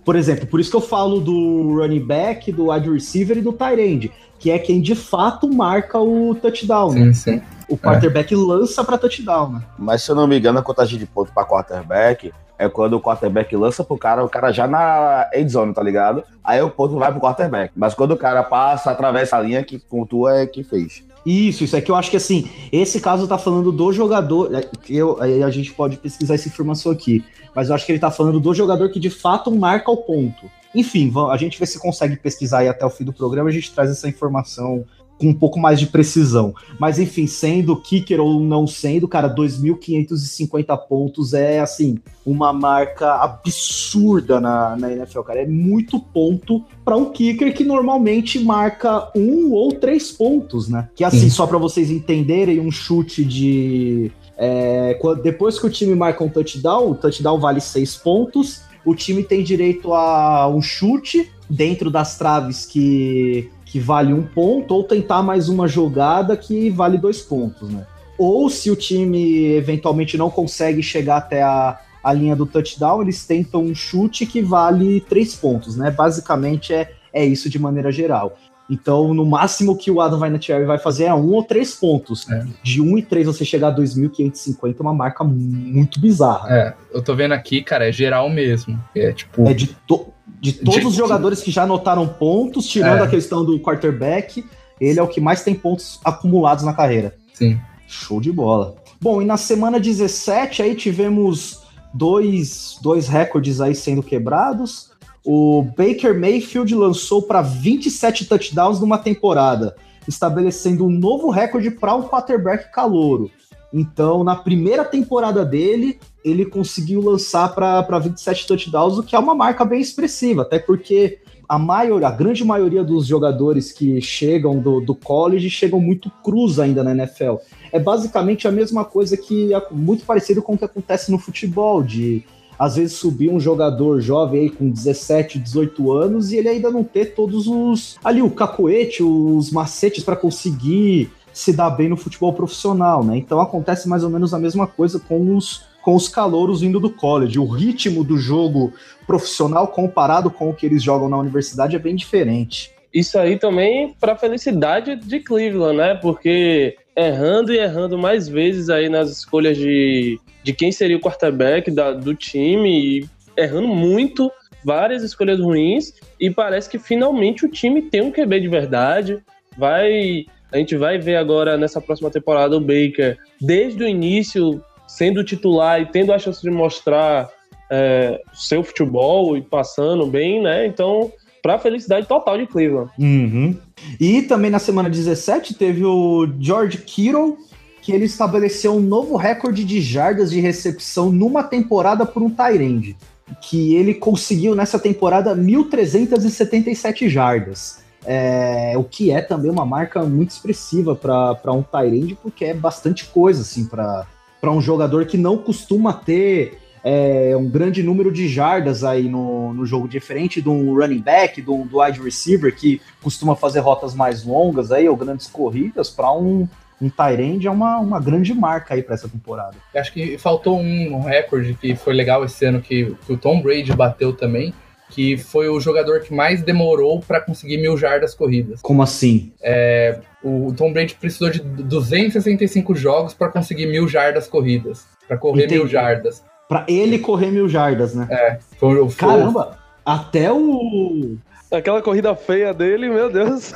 Por exemplo, por isso que eu falo do running back, do wide receiver e do tight end, que é quem de fato marca o touchdown, Sim, né? sim. O quarterback lança para touchdown, né? Mas se eu não me engano, a contagem de ponto pra quarterback é quando o quarterback lança pro cara, o cara já na end zone, tá ligado? Aí o ponto vai pro quarterback. Mas quando o cara passa, atravessa a linha, que pontua é que fez. Isso, isso é que eu acho que assim, esse caso tá falando do jogador. é, Eu, aí a gente pode pesquisar essa informação aqui. Mas eu acho que ele tá falando do jogador que de fato marca o ponto. Enfim, a gente vê se consegue pesquisar aí até o fim do programa, a gente traz essa informação com um pouco mais de precisão. Mas enfim, sendo kicker ou não sendo, cara, 2.550 pontos é assim, uma marca absurda na, na NFL, cara. É muito ponto para um kicker que normalmente marca um ou três pontos, né? Que assim, Sim. só para vocês entenderem, um chute de. é, quando- depois que o time marca um touchdown, o touchdown vale seis pontos. O time tem direito a um chute dentro das traves que, que vale um ponto, ou tentar mais uma jogada que vale dois pontos, né? Ou se o time eventualmente não consegue chegar até a, a linha do touchdown, eles tentam um chute que vale três pontos, né? Basicamente é, é isso de maneira geral. Então, no máximo que o Adam Vinatieri vai fazer é um ou três pontos. É. De um e três você chegar a 2.550 é uma marca muito bizarra. É, eu tô vendo aqui, cara, é geral mesmo. É tipo. É de, to- de todos De- os jogadores que já anotaram pontos, tirando É. a questão do quarterback, ele é o que mais tem pontos acumulados na carreira. Sim. Show de bola. Bom, e na semana 17 aí tivemos dois, dois recordes aí sendo quebrados. O Baker Mayfield lançou para 27 touchdowns numa temporada, estabelecendo um novo recorde para um quarterback calouro. Então, na primeira temporada dele, ele conseguiu lançar para 27 touchdowns, o que é uma marca bem expressiva, até porque a maioria, a grande maioria dos jogadores que chegam do, do college chegam muito cruz ainda na NFL. É basicamente a mesma coisa que é muito parecido com o que acontece no futebol, de às vezes subir um jogador jovem aí com 17, 18 anos e ele ainda não ter todos os ali o cacoete, os macetes para conseguir se dar bem no futebol profissional, né? Então acontece mais ou menos a mesma coisa com os com os calouros vindo do college. O ritmo do jogo profissional comparado com o que eles jogam na universidade é bem diferente. Isso aí também para felicidade de Cleveland, né? Porque errando e errando mais vezes aí nas escolhas de, de quem seria o quarterback da, do time, errando muito, várias escolhas ruins, e parece que finalmente o time tem um QB de verdade. Vai. A gente vai ver agora nessa próxima temporada o Baker, desde o início, sendo titular e tendo a chance de mostrar é, seu futebol e passando bem, né? Então, para felicidade total de Cleveland. Uhum. E também na semana 17 teve o George Kittle, que ele estabeleceu um novo recorde de jardas de recepção numa temporada por um Tyrande. Que ele conseguiu nessa temporada 1.377 jardas. É, o que é também uma marca muito expressiva para um Tyrande, porque é bastante coisa assim para um jogador que não costuma ter é, um grande número de jardas aí no, no jogo, diferente de um running back, de um do wide receiver que costuma fazer rotas mais longas aí, ou grandes corridas, para um, um Tyrande é uma, uma grande marca aí para essa temporada. Acho que faltou um recorde que foi legal esse ano que, que o Tom Brady bateu também, que foi o jogador que mais demorou para conseguir mil jardas corridas. Como assim? É, o Tom Brady precisou de 265 jogos para conseguir mil jardas corridas, para correr Entendi. mil jardas. Para ele correr mil jardas, né? Foi, foi, Caramba! Até o. Aquela corrida feia dele, meu Deus.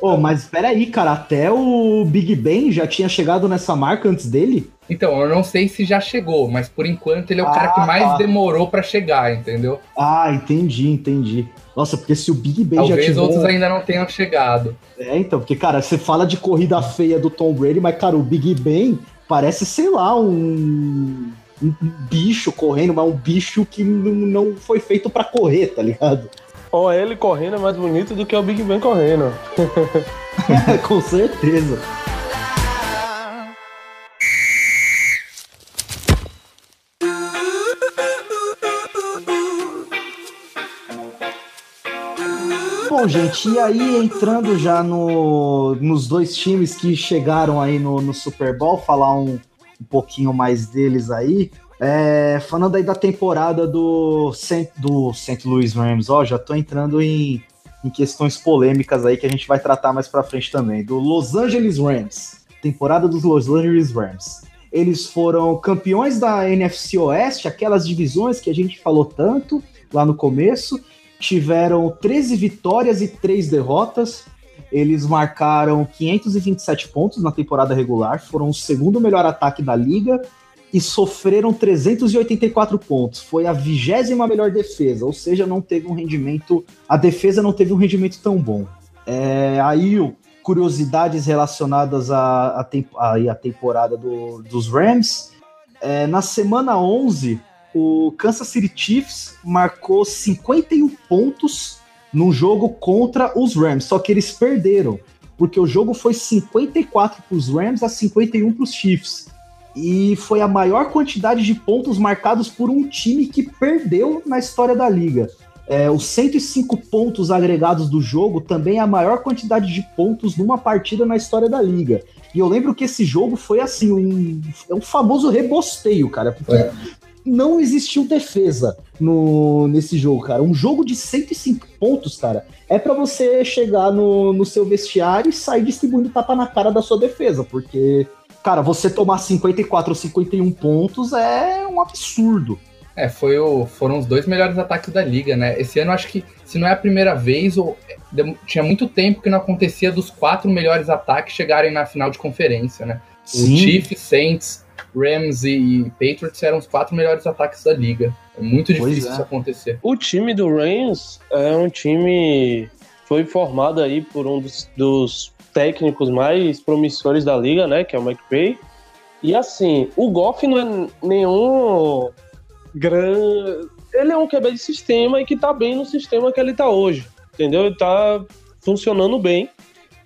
Oh, mas espera aí, cara. Até o Big Ben já tinha chegado nessa marca antes dele? Então, eu não sei se já chegou, mas por enquanto ele é o Ah, cara que mais tá. demorou para chegar, entendeu? Ah, entendi, entendi. Nossa, porque se o Big Ben já Talvez tiver... outros ainda não tenham chegado. É, então, porque, cara, você fala de corrida feia do Tom Brady, mas, cara, o Big Ben parece, sei lá, um, um bicho correndo, mas um bicho que não, não foi feito pra correr, tá ligado? Ó, ele correndo é mais bonito do que o Big Ben correndo. *laughs* Com certeza. Bom, gente, e aí entrando já no, nos dois times que chegaram aí no, no Super Bowl, falar um, um pouquinho mais deles aí. É, falando aí da temporada do, do St. Louis Rams, ó, já tô entrando em, em questões polêmicas aí que a gente vai tratar mais pra frente também. Do Los Angeles Rams, temporada dos Los Angeles Rams. Eles foram campeões da NFC Oeste, aquelas divisões que a gente falou tanto lá no começo. Tiveram 13 vitórias e 3 derrotas. Eles marcaram 527 pontos na temporada regular, foram o segundo melhor ataque da liga e sofreram 384 pontos. Foi a vigésima melhor defesa, ou seja, não teve um rendimento. A defesa não teve um rendimento tão bom. É, aí, curiosidades relacionadas à, à temporada do, dos Rams. É, na semana 11, o Kansas City Chiefs marcou 51 pontos num jogo contra os Rams, só que eles perderam, porque o jogo foi 54 para os Rams a 51 para os Chiefs e foi a maior quantidade de pontos marcados por um time que perdeu na história da liga. É, os 105 pontos agregados do jogo também é a maior quantidade de pontos numa partida na história da liga. E eu lembro que esse jogo foi assim, um, é um famoso rebosteio, cara, porque é. Não existiu defesa no, nesse jogo, cara. Um jogo de 105 pontos, cara, é para você chegar no, no seu vestiário e sair distribuindo tapa na cara da sua defesa, porque cara, você tomar 54 ou 51 pontos é um absurdo. É, foi o, foram os dois melhores ataques da liga, né? Esse ano acho que, se não é a primeira vez, ou, tinha muito tempo que não acontecia dos quatro melhores ataques chegarem na final de conferência, né? Sim. O Chiefs, Saints, Rams e Patriots eram os quatro melhores ataques da liga. É muito difícil é. isso acontecer. O time do Rams é um time foi formado aí por um dos, dos técnicos mais promissores da liga, né? Que é o McVay. E assim, o Goff não é nenhum grande. Ele é um QB de sistema e que tá bem no sistema que ele tá hoje. Entendeu? Ele tá funcionando bem.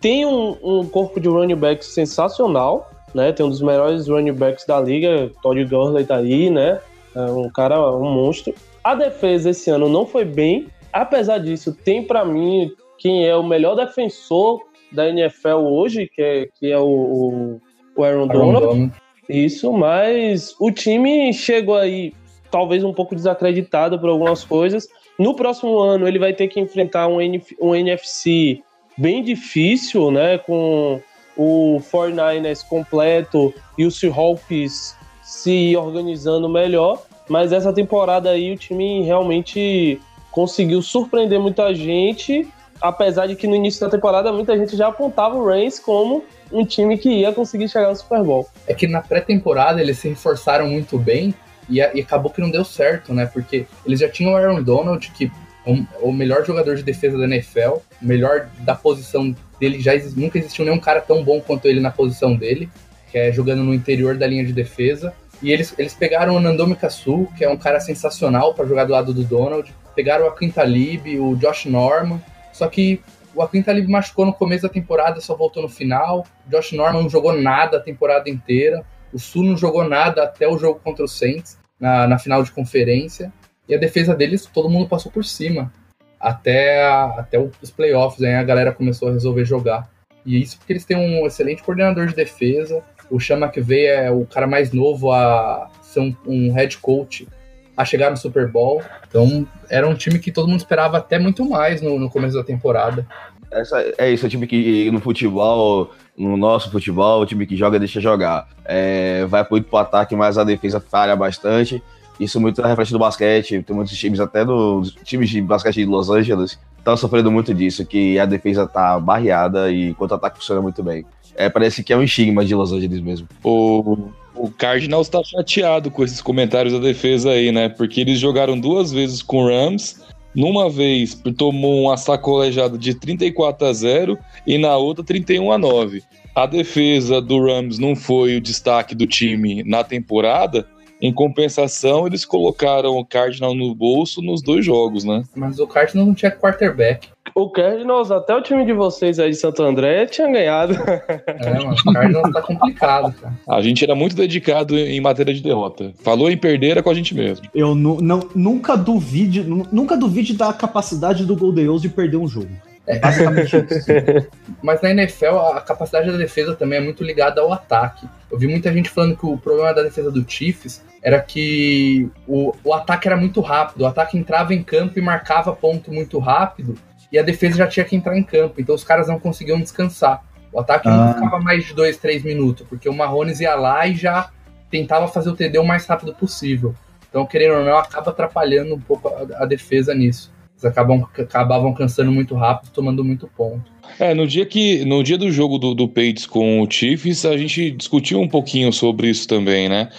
Tem um, um corpo de running backs sensacional, né? Tem um dos melhores running backs da liga, Todd Gurley tá aí, né? É um cara, um monstro. A defesa esse ano não foi bem. Apesar disso, tem para mim quem é o melhor defensor da NFL hoje, que é, que é o, o Aaron, Donald. Isso, mas o time chegou aí talvez um pouco desacreditado por algumas coisas. No próximo ano ele vai ter que enfrentar um, NF, um NFC bem difícil, né? Com o 49ers completo e o Seahawks se organizando melhor. Mas essa temporada aí o time realmente conseguiu surpreender muita gente apesar de que no início da temporada muita gente já apontava o Reigns como um time que ia conseguir chegar no Super Bowl. É que na pré-temporada eles se reforçaram muito bem e, e, acabou que não deu certo, né? Porque eles já tinham o Aaron Donald, que é o melhor jogador de defesa da NFL, o melhor da posição dele, já nunca existiu nenhum cara tão bom quanto ele na posição dele, que é jogando no interior da linha de defesa. E eles, eles pegaram o Nandomi Kasu, que é um cara sensacional para jogar do lado do Donald. Pegaram o Quintalib, o Josh Norman, só que o Aquin Talib machucou no começo da temporada, só voltou no final. O Josh Norman não jogou nada a temporada inteira. O Sul não jogou nada até o jogo contra o Saints, na, na final de conferência. E a defesa deles, todo mundo passou por cima. Até, até os playoffs, aí a galera começou a resolver jogar. E isso porque eles têm um excelente coordenador de defesa. O Chama que veio é o cara mais novo a ser um, um head coach a chegar no Super Bowl. Então, era um time que todo mundo esperava até muito mais no, no começo da temporada. Essa, é isso, é um time que no futebol, no nosso futebol, o time que joga deixa jogar. É, vai muito pro ataque, mas a defesa falha bastante. Isso muito reflete do basquete. Tem muitos times, até dos times de basquete de Los Angeles, estão sofrendo muito disso, que a defesa tá barreada e enquanto o ataque funciona muito bem. É, parece que é um estigma de Los Angeles mesmo. O, o Cardinals está chateado com esses comentários da defesa aí, né? Porque eles jogaram duas vezes com o Rams. Numa vez tomou uma sacolejada de 34 a 0 e na outra 31 a 9. A defesa do Rams não foi o destaque do time na temporada, em compensação, eles colocaram o Cardinal no bolso nos dois jogos, né? Mas o Cardinal não tinha quarterback. O Cardinals, até o time de vocês aí de Santo André tinha ganhado. É, mano, o Cardinals tá complicado, cara. A gente era muito dedicado em matéria de derrota. Falou em perder, é com a gente mesmo. Eu não, nunca duvide, nunca duvide da capacidade do Golden de perder um jogo. É basicamente isso. Mas na NFL, a capacidade da defesa também é muito ligada ao ataque. Eu vi muita gente falando que o problema da defesa do Chiefs era que o, o ataque era muito rápido. O ataque entrava em campo e marcava ponto muito rápido. E a defesa já tinha que entrar em campo. Então os caras não conseguiam descansar. O ataque Ah. não ficava mais de dois, três minutos. Porque o Marrones ia lá e já tentava fazer o TD o mais rápido possível. Então, querendo ou não, acaba atrapalhando um pouco a, a defesa nisso. Eles acabam, acabavam cansando muito rápido, tomando muito ponto. É, no dia que no dia do jogo do, do com o Chiefs, a gente discutiu um pouquinho sobre isso também, né?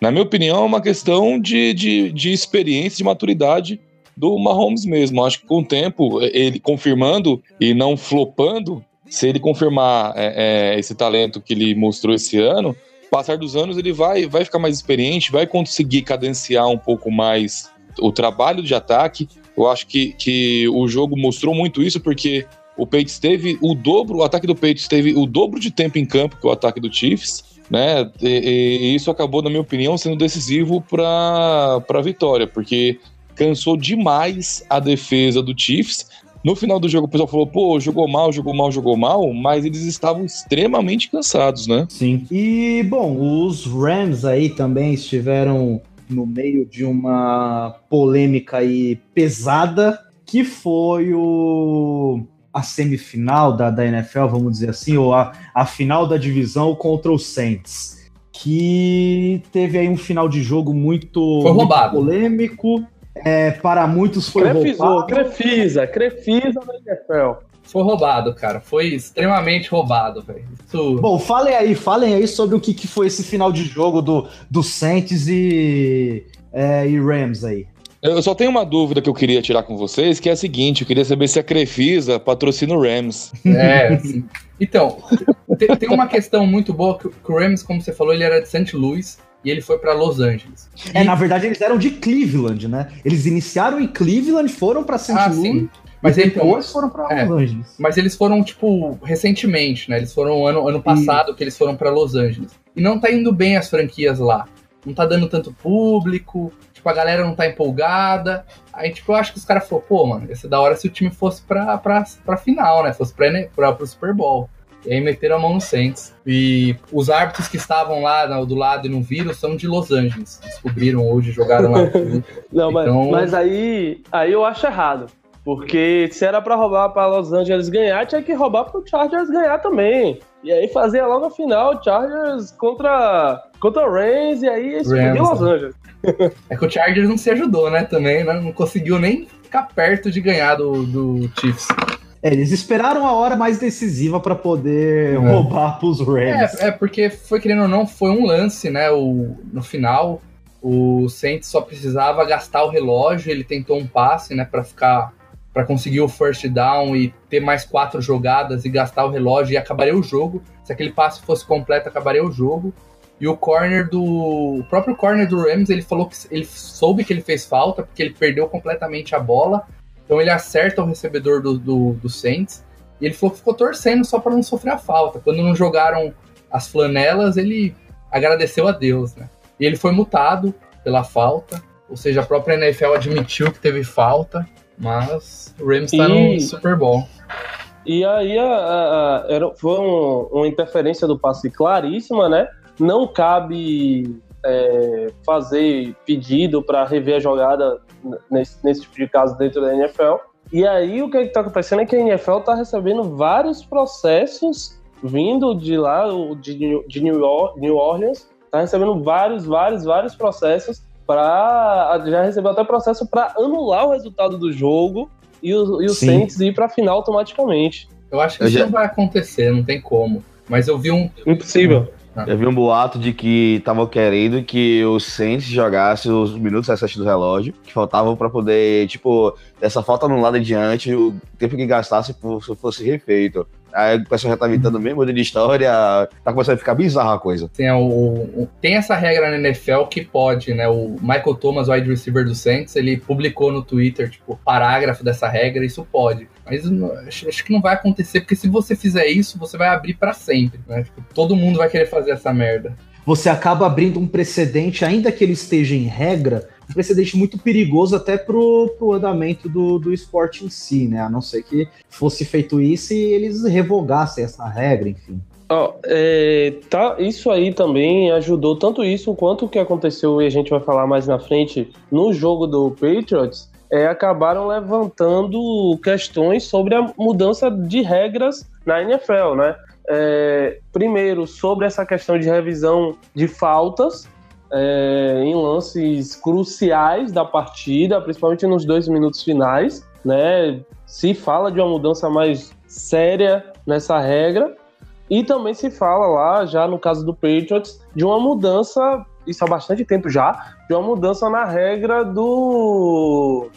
Na minha opinião, é uma questão de, de, de experiência, de maturidade do Mahomes mesmo. Acho que com o tempo, ele confirmando e não flopando, se ele confirmar é, é, esse talento que ele mostrou esse ano, passar dos anos ele vai, vai ficar mais experiente, vai conseguir cadenciar um pouco mais o trabalho de ataque. Eu acho que, que o jogo mostrou muito isso, porque o Patriots teve o dobro, o ataque do Patriots teve o dobro de tempo em campo que o ataque do Chiefs, né? E, e isso acabou, na minha opinião, sendo decisivo para a vitória, porque cansou demais a defesa do Chiefs. No final do jogo, o pessoal falou: pô, jogou mal, jogou mal, jogou mal, mas eles estavam extremamente cansados, né? Sim. E, bom, os Rams aí também estiveram no meio de uma polêmica aí pesada, que foi o a semifinal da, da NFL, vamos dizer assim, ou a, a final da divisão contra os Saints. Que teve aí um final de jogo muito, Foi roubado. muito polêmico. É, para muitos foi Crefizou, roubado. Crefisa, Crefisa na NFL. Foi roubado, cara. Foi extremamente roubado, velho. Isso... Bom, falem aí, falem aí sobre o que, que foi esse final de jogo do, do Saints e, é, e Rams aí. Eu só tenho uma dúvida que eu queria tirar com vocês, que é a seguinte: eu queria saber se a Crefisa patrocina o Rams. *laughs* É, assim. Então, tem, tem uma questão muito boa que, o- que o Rams, como você falou, ele era de St. Louis e ele foi pra Los Angeles. É, E- na verdade, eles eram de Cleveland, né? Eles iniciaram em Cleveland, foram pra St. Ah, Louis, sim. Mas então, depois foram pra é. Los Angeles. Mas eles foram, tipo, recentemente, né? Eles foram ano, ano passado que eles foram pra Los Angeles. E não tá indo bem as franquias lá. Não tá dando tanto público, tipo, a galera não tá empolgada. Aí, tipo, eu acho que os caras falaram, pô, mano, ia ser da hora se o time fosse pra, pra, pra final, né? Fosse pra, pra, pro Super Bowl. E aí meteram a mão no Saints. E os árbitros que estavam lá do lado e não viram são de Los Angeles. Descobriram hoje, jogaram lá. *laughs* Não, mas, Então- mas aí, aí eu acho errado. Porque se era pra roubar pra Los Angeles ganhar, tinha que roubar pro Chargers ganhar também. E aí fazia logo a final Chargers contra, contra o Rams e aí explodiu Los? Angeles. É que o Chargers não se ajudou, né? Também, né? Não conseguiu nem ficar perto de ganhar do, do Chiefs. É, eles esperaram a hora mais decisiva pra poder É. roubar pros Rams. É, é porque foi querendo ou não, foi um lance, né? O, no final, o Saints só precisava gastar o relógio, ele tentou um passe, né, Pra ficar para conseguir o first down e ter mais quatro jogadas e gastar o relógio e acabaria o jogo. Se aquele passe fosse completo, acabaria o jogo. E o corner do o próprio corner do Rams, ele falou que ele soube que ele fez falta porque ele perdeu completamente a bola. Então ele acerta o recebedor do, do, do Saints e ele falou que ficou torcendo só para não sofrer a falta. Quando não jogaram as flanelas, ele agradeceu a Deus, né? E ele foi multado pela falta, ou seja, a própria NFL admitiu que teve falta, mas o Rams está no Super Bowl. E aí a- a- a- era, foi um- uma interferência do passe claríssima, né? Não cabe é, fazer pedido para rever a jogada nesse, nesse tipo de caso dentro da NFL. E aí o que está acontecendo é que a NFL está recebendo vários processos vindo de lá, de, New- de New, Or- New Orleans, está recebendo vários, vários, vários processos para já recebeu até processo para anular o resultado do jogo e o, e o. Saints ir para a final automaticamente. Eu acho que Eu isso já- não vai acontecer, não tem como. Mas eu vi um. Impossível. Eu vi um boato de que estavam querendo que o Saints jogasse os minutos recessos do relógio, que faltavam pra poder, tipo, dessa falta anulada em diante, o tempo que gastasse fosse refeito. Aí o pessoal já tá inventando mesmo de história, tá começando a ficar bizarra a coisa. Tem, o, o- tem essa regra na NFL que pode, né? O Michael Thomas, wide receiver do Saints, ele publicou no Twitter, tipo, parágrafo dessa regra, isso pode. Mas acho, acho que não vai acontecer, porque se você fizer isso, você vai abrir pra sempre, né? Tipo, todo mundo vai querer fazer essa merda. Você acaba abrindo um precedente, ainda que ele esteja em regra, precedente muito perigoso até pro, pro andamento do, do esporte em si, né? A não ser que fosse feito isso e eles revogassem essa regra, enfim. Oh, é, tá, isso aí também ajudou tanto isso quanto o que aconteceu e a gente vai falar mais na frente no jogo do Patriots. É, acabaram levantando questões sobre a mudança de regras na NFL, né? É, primeiro, sobre essa questão de revisão de faltas é, em lances cruciais da partida, principalmente nos dois minutos finais, né? Se fala de uma mudança mais séria nessa regra. E também se fala lá, já no caso do Patriots, de uma mudança, isso há bastante tempo já, de uma mudança na regra do,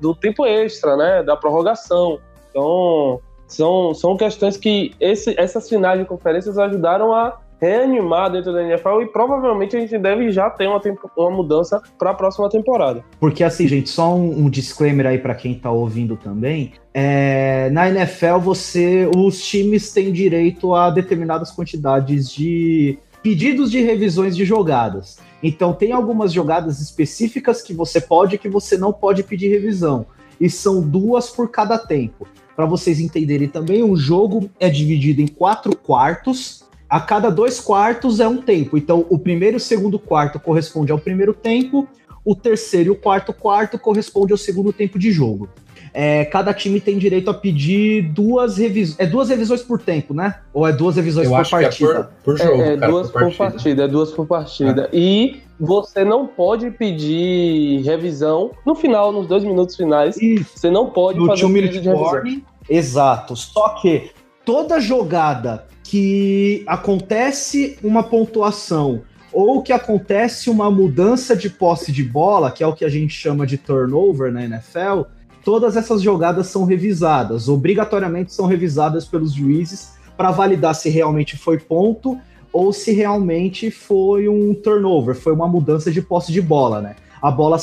do tempo extra, né? Da prorrogação. Então, são, são questões que esse, essas finais de conferências ajudaram a reanimar dentro da NFL e provavelmente a gente deve já ter uma, uma mudança para a próxima temporada. Porque assim, gente, só um, um disclaimer aí para quem está ouvindo também. É, na NFL, você, os times têm direito a determinadas quantidades de pedidos de revisões de jogadas. Então, tem algumas jogadas específicas que você pode e que você não pode pedir revisão. E são duas por cada tempo. Para vocês entenderem também, o jogo é dividido em quatro quartos a cada dois quartos é um tempo. Então, o primeiro e o segundo quarto corresponde ao primeiro tempo, o terceiro e o quarto quarto corresponde ao segundo tempo de jogo. É, cada time tem direito a pedir duas revisões. É duas revisões por tempo, né? Ou é duas revisões Eu por acho partida? Que é por, por jogo, é, é cara, duas por por partida. partida, é duas por partida. E você não pode pedir revisão no final, nos dois minutos finais. Isso. Você não pode No fazer um pedido de revisão. Exato. Só que toda jogada que acontece uma pontuação ou que acontece uma mudança de posse de bola, que é o que a gente chama de turnover na NFL, todas essas jogadas são revisadas, obrigatoriamente são revisadas pelos juízes para validar se realmente foi ponto ou se realmente foi um turnover, foi uma mudança de posse de bola, né? A bola,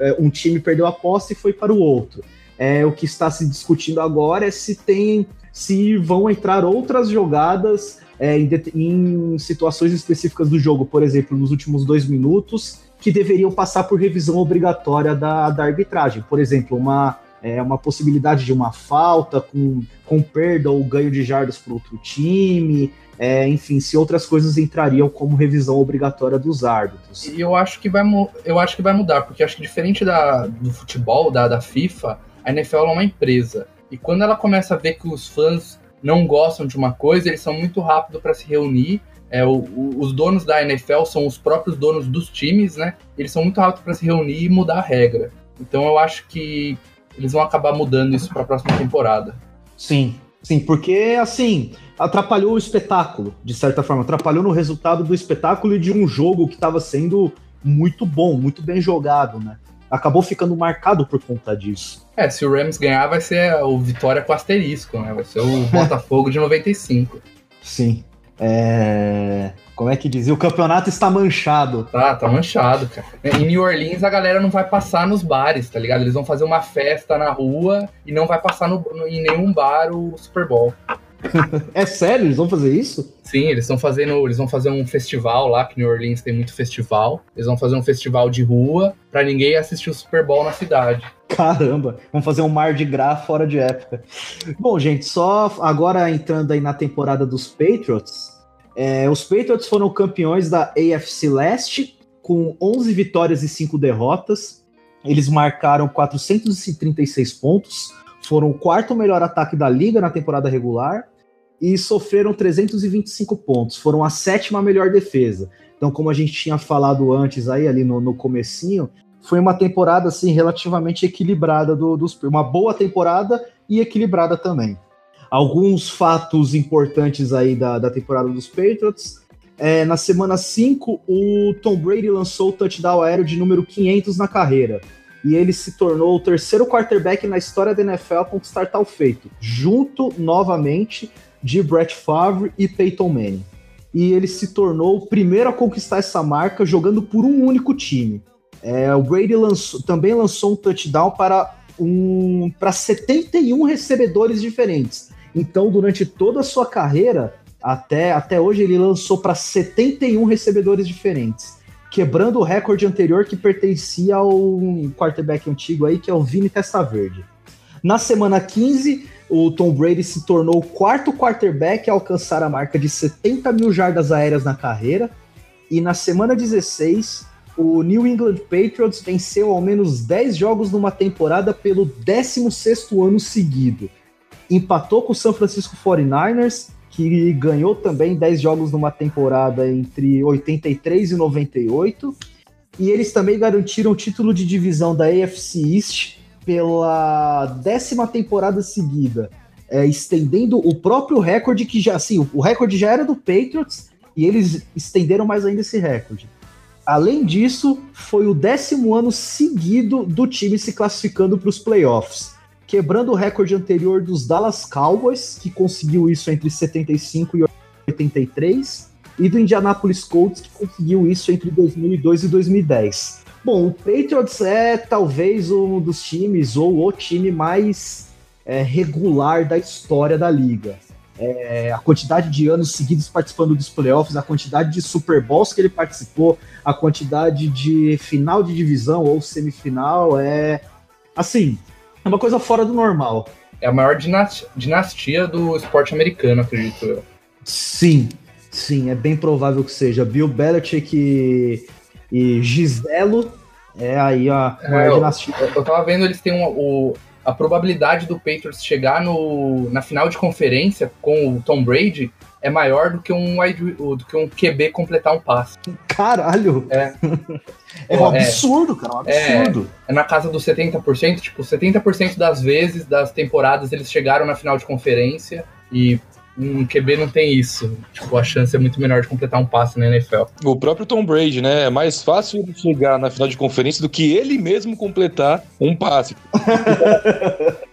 é, um time perdeu a posse e foi para o outro. É, o que está se discutindo agora é se tem, se vão entrar outras jogadas é, em, em situações específicas do jogo, por exemplo, nos últimos dois minutos, que deveriam passar por revisão obrigatória da, da arbitragem. Por exemplo, uma, é, uma possibilidade de uma falta com, com perda ou ganho de jardas para outro time, é, enfim, se outras coisas entrariam como revisão obrigatória dos árbitros. E eu acho que vai, eu acho que vai mudar, porque acho que diferente da, do futebol, da, da FIFA, a NFL é uma empresa. E quando ela começa a ver que os fãs não gostam de uma coisa, eles são muito rápidos para se reunir. É, o- o- os donos da NFL são os próprios donos dos times, né? Eles são muito rápidos para se reunir e mudar a regra. Então eu acho que eles vão acabar mudando isso para a próxima temporada. Sim, sim, porque assim atrapalhou o espetáculo, de certa forma, atrapalhou no resultado do espetáculo e de um jogo que estava sendo muito bom, muito bem jogado, né? Acabou ficando marcado por conta disso. É, se o Rams ganhar, vai ser o Vitória com asterisco, né? Vai ser o *laughs* Botafogo de 95. Sim. É... Como é que dizia? O campeonato está manchado. Tá, tá manchado, cara. Em New Orleans a galera não vai passar nos bares, tá ligado? Eles vão fazer uma festa na rua e não vai passar no- no- em nenhum bar o Super Bowl. É sério? Eles vão fazer isso? Sim, eles estão fazendo, eles vão fazer um festival lá, que New Orleans tem muito festival. Eles vão fazer um festival de rua pra ninguém assistir o Super Bowl na cidade. Caramba, vamos fazer um mar de gra fora de época. Bom, gente, só agora entrando aí na temporada dos Patriots. é, os Patriots foram campeões da AFC Leste com 11 vitórias e 5 derrotas. Eles marcaram 436 pontos, foram o quarto melhor ataque da liga na temporada regular e sofreram 325 pontos. Foram a sétima melhor defesa. Então, como a gente tinha falado antes aí ali no, no comecinho, foi uma temporada assim relativamente equilibrada do- dos uma boa temporada e equilibrada também. Alguns fatos importantes aí da, da temporada dos Patriots. É, na semana 5, o Tom Brady lançou o touchdown aéreo de número 500 na carreira. E ele se tornou o terceiro quarterback na história da NFL a conquistar tal feito, junto novamente de Brett Favre e Peyton Manning. E ele se tornou o primeiro a conquistar essa marca jogando por um único time. É, o Brady lançou- também lançou um touchdown para, um, para 71 recebedores diferentes. Então, durante toda a sua carreira, até, até hoje, ele lançou para 71 recebedores diferentes. Quebrando o recorde anterior que pertencia ao quarterback antigo aí, que é o Vini Testaverde. Na semana 15, o Tom Brady se tornou o quarto quarterback a alcançar a marca de 70 mil jardas aéreas na carreira. E na semana 16, o New England Patriots venceu ao menos 10 jogos numa temporada pelo 16º ano seguido. Empatou com o San Francisco 49ers, que ganhou também 10 jogos numa temporada entre 83 e 98. E eles também garantiram o título de divisão da AFC East pela décima temporada seguida, é, estendendo o próprio recorde que já, assim, o recorde já era do Patriots e eles estenderam mais ainda esse recorde. Além disso, foi o décimo ano seguido do time se classificando para os playoffs, quebrando o recorde anterior dos Dallas Cowboys, que conseguiu isso entre 75 e 83, e do Indianapolis Colts, que conseguiu isso entre 2002 e 2010. Bom, o Patriots é talvez um dos times ou o time mais é, regular da história da liga. É, a quantidade de anos seguidos participando dos playoffs, a quantidade de Super Bowls que ele participou, a quantidade de final de divisão ou semifinal, é assim, é uma coisa fora do normal. É a maior dinastia do esporte americano, acredito eu. Sim, sim, é bem provável que seja. Bill Belichick e, e Giselo é aí a maior é, dinastia. Eu, eu tava vendo, eles têm um, o, a probabilidade do Patriots chegar no, na final de conferência com o Tom Brady é maior do que um wide, do que um QB completar um passe. Caralho! É. *laughs* é um absurdo, cara, um absurdo. É, é na casa dos 70%, tipo, 70% das vezes das temporadas eles chegaram na final de conferência e um QB não tem isso. Tipo, a chance é muito menor de completar um passe na NFL. O próprio Tom Brady, né? É mais fácil ele chegar na final de conferência do que ele mesmo completar um passe. *laughs*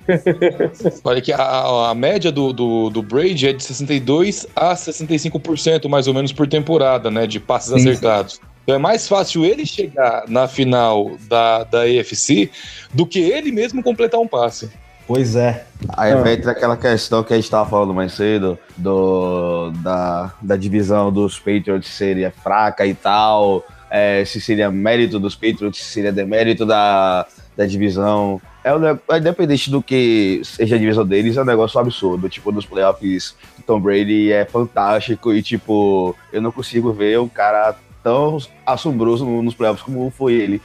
Olha que a, a média do, do, do, Brady é de 62 a 65% mais ou menos por temporada, né? De passes sim, acertados. Então é mais fácil ele chegar na final da, da AFC do que ele mesmo completar um passe. Pois é. Aí ah. entra aquela questão que a gente estava falando mais cedo, do, da, da divisão dos Patriots seria fraca e tal, é, se seria mérito dos Patriots, se seria demérito da, da divisão. É, é independente do que seja a divisão deles, é um negócio absurdo. Tipo, nos playoffs, Tom Brady é fantástico e, tipo, eu não consigo ver um cara tão assombroso nos playoffs como foi ele.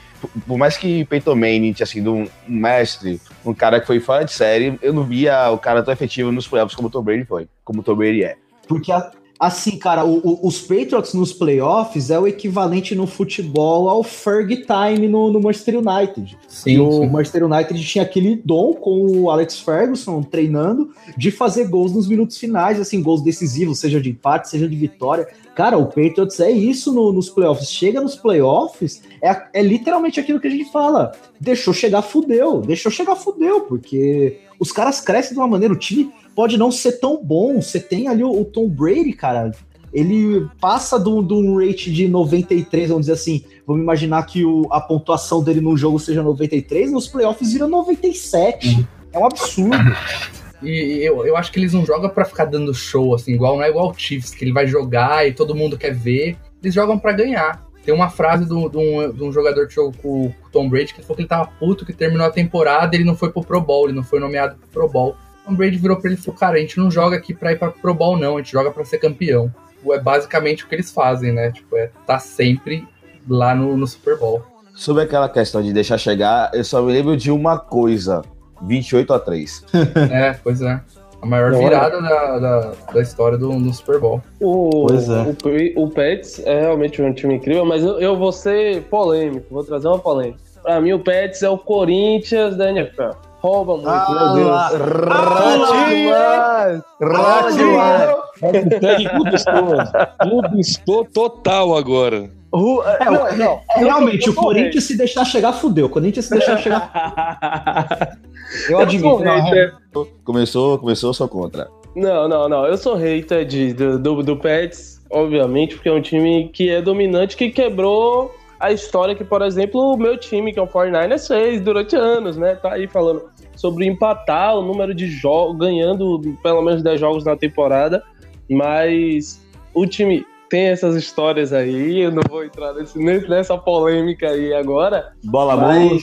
Por mais que Peyton Manning tinha sido um mestre, um cara que foi fora de série, eu não via o cara tão efetivo nos playoffs como Tom Brady foi, como o Tom Brady é. Porque a, Assim, cara, o, o, os Patriots nos playoffs é o equivalente no futebol ao Ferg Time no, no Manchester United. Sim, e o sim. Manchester United tinha aquele dom com o Alex Ferguson treinando de fazer gols nos minutos finais, assim, gols decisivos, seja de empate, seja de vitória. Cara, o Patriots é isso no, nos playoffs. Chega nos playoffs, é, é literalmente aquilo que a gente fala. Deixou chegar, fudeu. Deixou chegar, fudeu, porque os caras crescem de uma maneira, o time pode não ser tão bom. Você tem ali o, o Tom Brady, cara. Ele passa de um rate de 93, vamos dizer assim. Vamos imaginar que o, a pontuação dele no jogo seja 93, nos playoffs vira 97. Uhum. É um absurdo. *laughs* E eu, eu acho que eles não jogam para ficar dando show, assim, igual não é igual o Chiefs, que ele vai jogar e todo mundo quer ver. Eles jogam para ganhar. Tem uma frase de um, um, jogador que jogou com o Tom Brady que falou que ele tava puto, que terminou a temporada ele não foi pro Pro Bowl, ele não foi nomeado pro Pro Bowl. Tom Brady virou pra ele e falou: Cara, a gente não joga aqui pra ir pra Pro Bowl, não, a gente joga pra ser campeão. É basicamente o que eles fazem, né? Tipo, é tá sempre lá no, no Super Bowl. Sobre aquela questão de deixar chegar, eu só me lembro de uma coisa: 28 a 3. *laughs* é, pois é. A maior virada da, da, da, história do, do, Super Bowl. O, pois é. O, o Pets é realmente um time incrível, mas eu, eu vou ser polêmico, vou trazer uma polêmica. Pra mim, o Pets é o Corinthians da NFL. Rouba muito, ah, meu Deus. Ratinho! Ratinho! Clube estou. Clube estou total agora. é, não, não, é, realmente, o Corinthians se deixar chegar, fudeu. O Corinthians se deixar chegar. eu admito. Não, é. começou, começou, sou contra. Não, não, não. Eu sou hater de, do, do, do Pets, obviamente, porque é um time que é dominante, que quebrou a história que, por exemplo, o meu time, que é o 49ers, fez durante anos, né? Tá aí falando sobre empatar o número de jogos, ganhando pelo menos 10 jogos na temporada, mas o time tem essas histórias aí, eu não vou entrar nesse, nessa polêmica aí agora. Bola mas,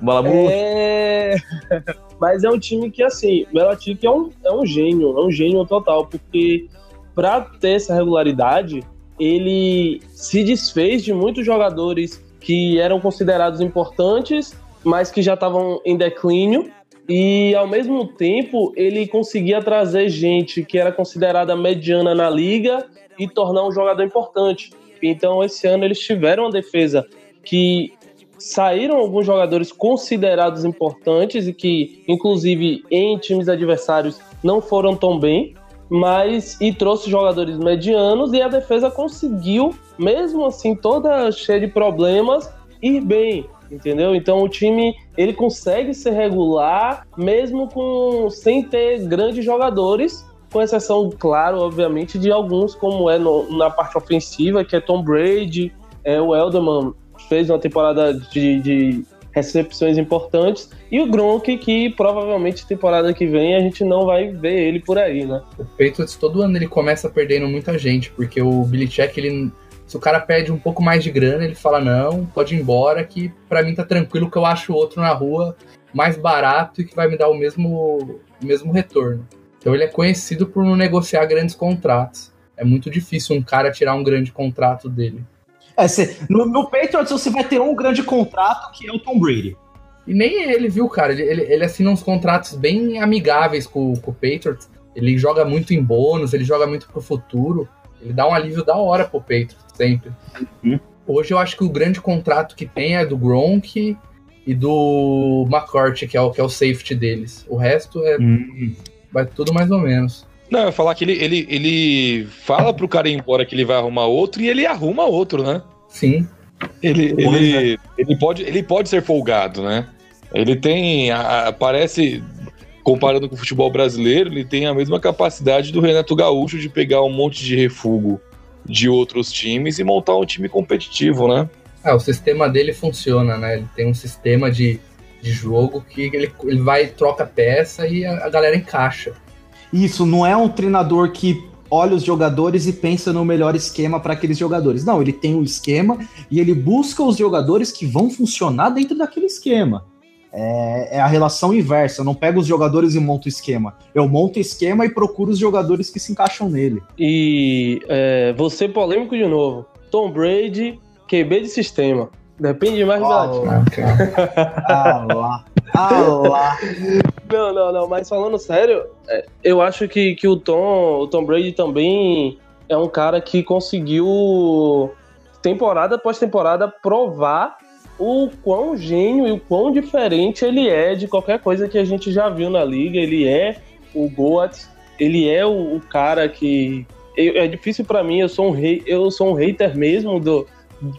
Bola murcha. É... *laughs* mas é um time que, assim, o Belichick é um, é um gênio, é um gênio total, porque para ter essa regularidade, ele se desfez de muitos jogadores que eram considerados importantes, mas que já estavam em declínio. E ao mesmo tempo, ele conseguia trazer gente que era considerada mediana na liga e tornar um jogador importante. Então, esse ano eles tiveram uma defesa que saíram alguns jogadores considerados importantes e que, inclusive, em times adversários não foram tão bem, mas e trouxe jogadores medianos e a defesa conseguiu, mesmo assim, toda cheia de problemas, ir bem, entendeu? Então o time ele consegue ser regular, mesmo com sem ter grandes jogadores, com exceção, claro, obviamente, de alguns, como é no, na parte ofensiva, que é Tom Brady, é, o Elderman fez uma temporada de, de recepções importantes. E o Gronk, que provavelmente temporada que vem a gente não vai ver ele por aí, né? O Patriots todo ano ele começa perdendo muita gente, porque o Belichick, ele. Se o cara pede um pouco mais de grana, ele fala: não, pode ir embora, que para mim tá tranquilo que eu acho outro na rua mais barato e que vai me dar o mesmo, o mesmo retorno. Então ele é conhecido por não negociar grandes contratos. É muito difícil um cara tirar um grande contrato dele. É, cê, no, no Patriots você vai ter um grande contrato que é o Tom Brady. E nem ele, viu, cara? Ele, ele, ele assina uns contratos bem amigáveis com, com o Patriots. Ele joga muito em bônus, ele joga muito pro futuro. Ele dá um alívio da hora pro Patriots, sempre. Uhum. Hoje eu acho que o grande contrato que tem é do Gronk e do McCourty, que é o, que é o safety deles. O resto é. Uhum. Vai tudo mais ou menos. Não, eu falar que ele, ele, ele fala pro cara ir embora que ele vai arrumar outro e ele arruma outro, né? Sim. Ele, ele, ele, pode, ele pode ser folgado, né? Ele tem. A, parece. Comparando com o futebol brasileiro, ele tem a mesma capacidade do Renato Gaúcho de pegar um monte de refúgio de outros times e montar um time competitivo, né? Ah, o sistema dele funciona, né? Ele tem um sistema de, de jogo que ele, ele vai, troca peça e a, a galera encaixa. Isso, não é um treinador que olha os jogadores e pensa no melhor esquema para aqueles jogadores. Não, ele tem um esquema e ele busca os jogadores que vão funcionar dentro daquele esquema. É, é a relação inversa. Eu não pego os jogadores e monto esquema. Eu monto esquema e procuro os jogadores que se encaixam nele. E é, você polêmico de novo. Tom Brady, QB de sistema. Depende mais oh, do Ah lá. Ah lá. *laughs* Não, não, não. Mas falando sério, é, eu acho que, que o, Tom, o Tom Brady também é um cara que conseguiu, temporada após temporada, provar o quão gênio e o quão diferente ele é de qualquer coisa que a gente já viu na liga. Ele é o Goat, ele é o, o cara que. É difícil para mim, eu sou um rei, eu sou um hater mesmo do,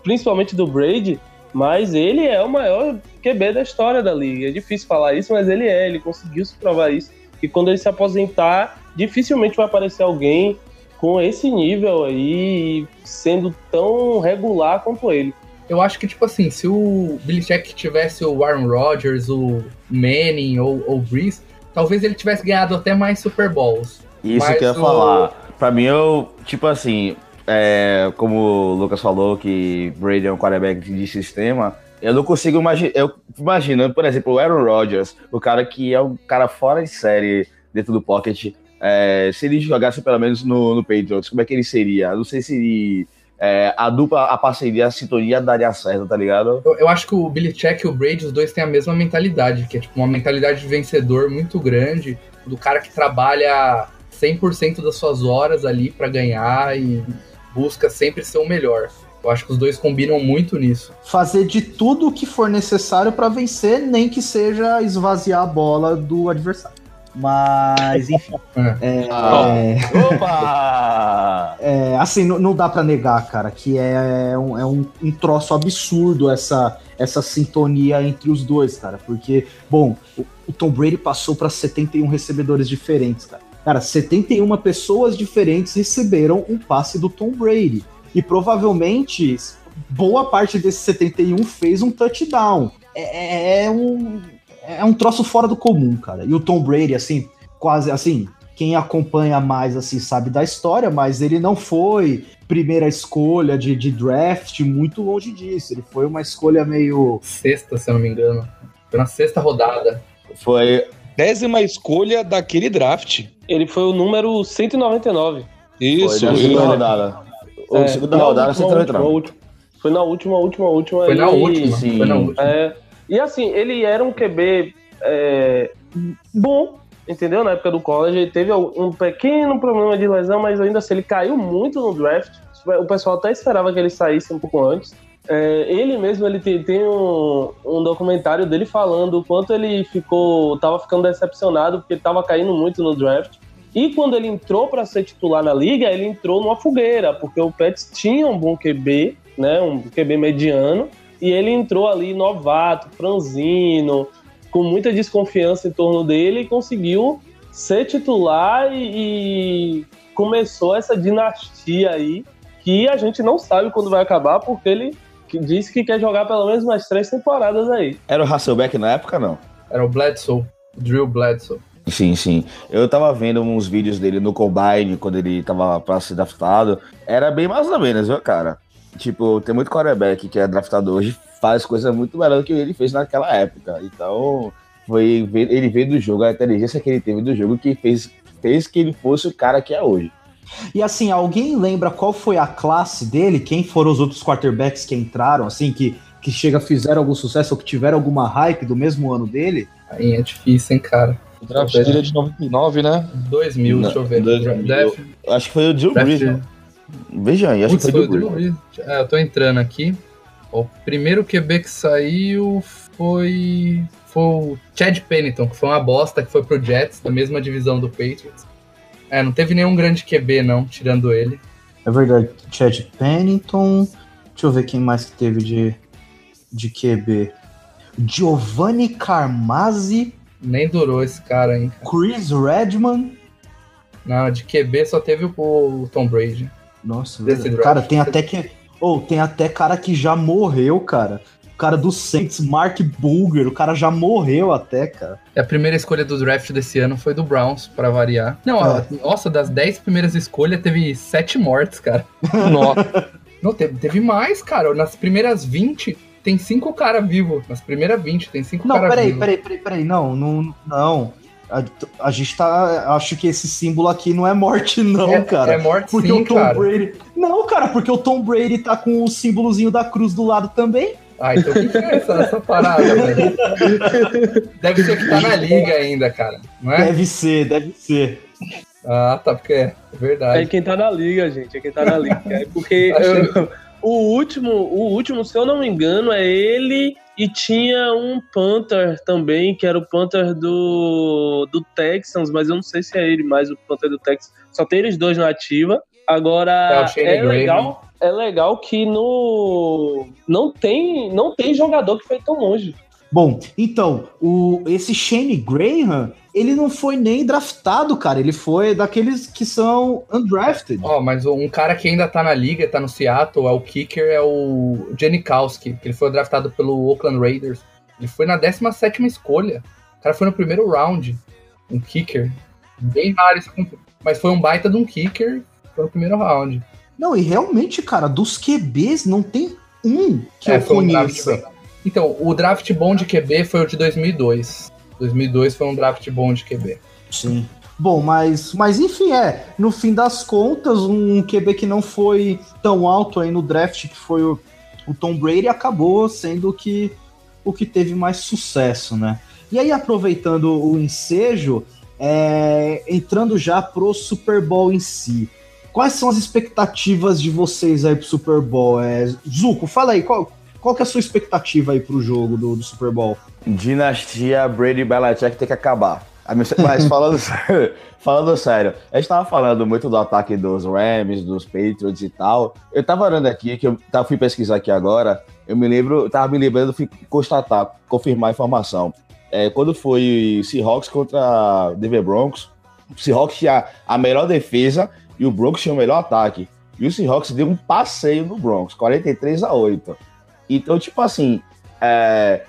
principalmente do Brady, mas ele é o maior QB da história da liga. É difícil falar isso, mas ele é, ele conseguiu se provar isso. E quando ele se aposentar, dificilmente vai aparecer alguém com esse nível aí, sendo tão regular quanto ele. Eu acho que, tipo assim, se o Belichick tivesse o Aaron Rodgers, o Manning ou o Breeze, talvez ele tivesse ganhado até mais Super Bowls. Isso Mas que eu ia o... falar. Pra mim, eu, tipo assim, é, como o Lucas falou, que Brady é um quarterback de sistema, eu não consigo imaginar. Eu imagino, por exemplo, o Aaron Rodgers, o cara que é um cara fora de série dentro do pocket. É, se ele jogasse pelo menos no, no Patriots, como é que ele seria? Não sei se ele, é, a dupla, a parceria, a sintonia daria certo, tá ligado? Eu, eu acho que o Billy Check e o Brady, os dois têm a mesma mentalidade, que é tipo uma mentalidade de vencedor muito grande, do cara que trabalha 100% das suas horas ali para ganhar e busca sempre ser o melhor. Eu acho que os dois combinam muito nisso. Fazer de tudo o que for necessário para vencer, nem que seja esvaziar a bola do adversário. Mas, *laughs* enfim. é, é, *laughs* Opa! É, assim, não, não dá para negar, cara, que é, um, é um, um troço absurdo essa, essa sintonia entre os dois, cara. Porque, bom, o, o Tom Brady passou para 71 recebedores diferentes, cara. Cara, 71 pessoas diferentes receberam um passe do Tom Brady. E provavelmente boa parte desses 71 fez um touchdown. É, é, um, é um troço fora do comum, cara. E o Tom Brady, assim, quase assim, quem acompanha mais assim sabe da história, mas ele não foi primeira escolha de, de draft, muito longe disso. Ele foi uma escolha meio. Sexta, se eu não me engano. Foi na sexta rodada. Foi Décima escolha daquele draft. Ele foi o número 199. Isso, foi na segunda rodada. O É, segunda na rodada, última, você última, última. Foi na última, última, última. Foi na e- última. sim. Foi na última. É, e assim, ele era um QB é, bom, entendeu? Na época do college, ele teve um pequeno problema de lesão, mas ainda assim ele caiu muito no draft. O pessoal até esperava que ele saísse um pouco antes. É, ele mesmo ele tem, tem um, um documentário dele falando o quanto ele ficou, tava ficando decepcionado porque tava caindo muito no draft. E quando ele entrou para ser titular na liga, ele entrou numa fogueira, porque o Pets tinha um bom QB, né, um QB mediano, e ele entrou ali novato, franzino, com muita desconfiança em torno dele e conseguiu ser titular e, e começou essa dinastia aí que a gente não sabe quando vai acabar porque ele que- disse que quer jogar pelo menos umas três temporadas aí. Era o Hasselbeck na época, não? Era o Bledsoe. Drill Bledsoe. Sim, sim. Eu tava vendo uns vídeos dele no Combine, quando ele tava pra ser draftado. Era bem mais ou menos, viu, cara? Tipo, tem muito quarterback que é draftado hoje, faz coisa muito melhor do que ele fez naquela época. Então, foi ele veio do jogo, a inteligência que ele teve do jogo que fez, fez que ele fosse o cara que é hoje. E assim, alguém lembra qual foi a classe dele? Quem foram os outros quarterbacks que entraram, assim, que, que chega, fizeram algum sucesso ou que tiveram alguma hype do mesmo ano dele? Aí é difícil, hein, cara. O draft dele é de 99, né? 2000, Não, deixa eu ver. 2000. Draft, Acho que foi o Drew Brees. né? Veja aí, acho Putz, que foi foi o Drew. Brees. É, eu tô entrando aqui. O primeiro QB que saiu foi, foi o Chad Pennington, que foi uma bosta, que foi pro Jets, da mesma divisão do Patriots. É, não teve nenhum grande QB, não, tirando ele. É verdade, Chad Pennington. Deixa eu ver quem mais que teve de, de QB. Giovanni Carmazzi, Nem durou esse cara, hein. Chris Redman. Não, de QB só teve o, Tom Brady. Nossa, cara, tem até que. Ou tem até cara que já morreu, cara. O cara do Saints, Mark Bulger, o cara já morreu até, cara. A primeira escolha do draft desse ano foi do Browns, pra variar. Não, É. a- nossa, das 10 primeiras escolhas teve 7 mortes, cara. *laughs* Nossa, Não, teve, teve mais, cara. Nas primeiras 20, tem 5 caras vivos. Nas primeiras 20, tem 5 Não, caras peraí, vivos. peraí, peraí, peraí. Não, não, não. A, a gente tá. Acho que esse símbolo aqui não é morte, não, é, cara. É morte porque sim, o Tom cara. Brady. Não, cara, porque o Tom Brady tá com o símbolozinho da cruz do lado também. Ah, então o que é essa, essa parada, velho? Deve ser que tá na liga ainda, cara. Não é? Deve ser, deve ser. Ah, tá, porque é, é É verdade. quem tá na liga, gente. É quem tá na liga. É porque *laughs* eu- o último, o último, se eu não me engano, é ele e tinha um Panther também, que era o Panther do, do Texans, mas eu não sei se é ele mais o Panther do Texans. Só tem eles dois na ativa. É Agora é, Graham. legal, é legal que no não tem não tem jogador que foi tão longe. Bom, então, o, esse Shane Graham, ele não foi nem draftado, cara. Ele foi daqueles que são undrafted. Ó, mas um cara que ainda tá na liga, tá no Seattle, é o kicker, é o Janikowski, que ele foi draftado pelo Oakland Raiders. Ele foi na 17ª escolha. O cara foi no primeiro round. Um kicker. Bem raro isso. Mas foi um baita de um kicker, foi no primeiro round. Não, e realmente, cara, dos QBs não tem um que É, eu um conheça. bem- Então, o draft bom de QB foi o de 2002. 2002 foi um draft bom de QB. Sim. Bom, mas, mas enfim, é. No fim das contas, um QB que não foi tão alto aí no draft, que foi o, o Tom Brady, acabou sendo o que, o que teve mais sucesso, né? E aí, aproveitando o ensejo, é, entrando já pro Super Bowl em si. Quais são as expectativas de vocês aí pro Super Bowl? É, Zuko, fala aí, qual, qual que é a sua expectativa aí pro jogo do, do Super Bowl? Dinastia Brady Belichick tem que acabar. Mas falando *laughs* sério, falando sério, a gente tava falando muito do ataque dos Rams, dos Patriots e tal. Eu tava olhando aqui, que eu tava, fui pesquisar aqui agora, eu me lembro, tava me lembrando, fui constatar, confirmar a informação. É, quando foi Seahawks contra Denver Broncos, Seahawks tinha a melhor defesa e o Broncos tinha o melhor ataque. E o Seahawks deu um passeio no Broncos, 43 a 8. Então, tipo assim, é,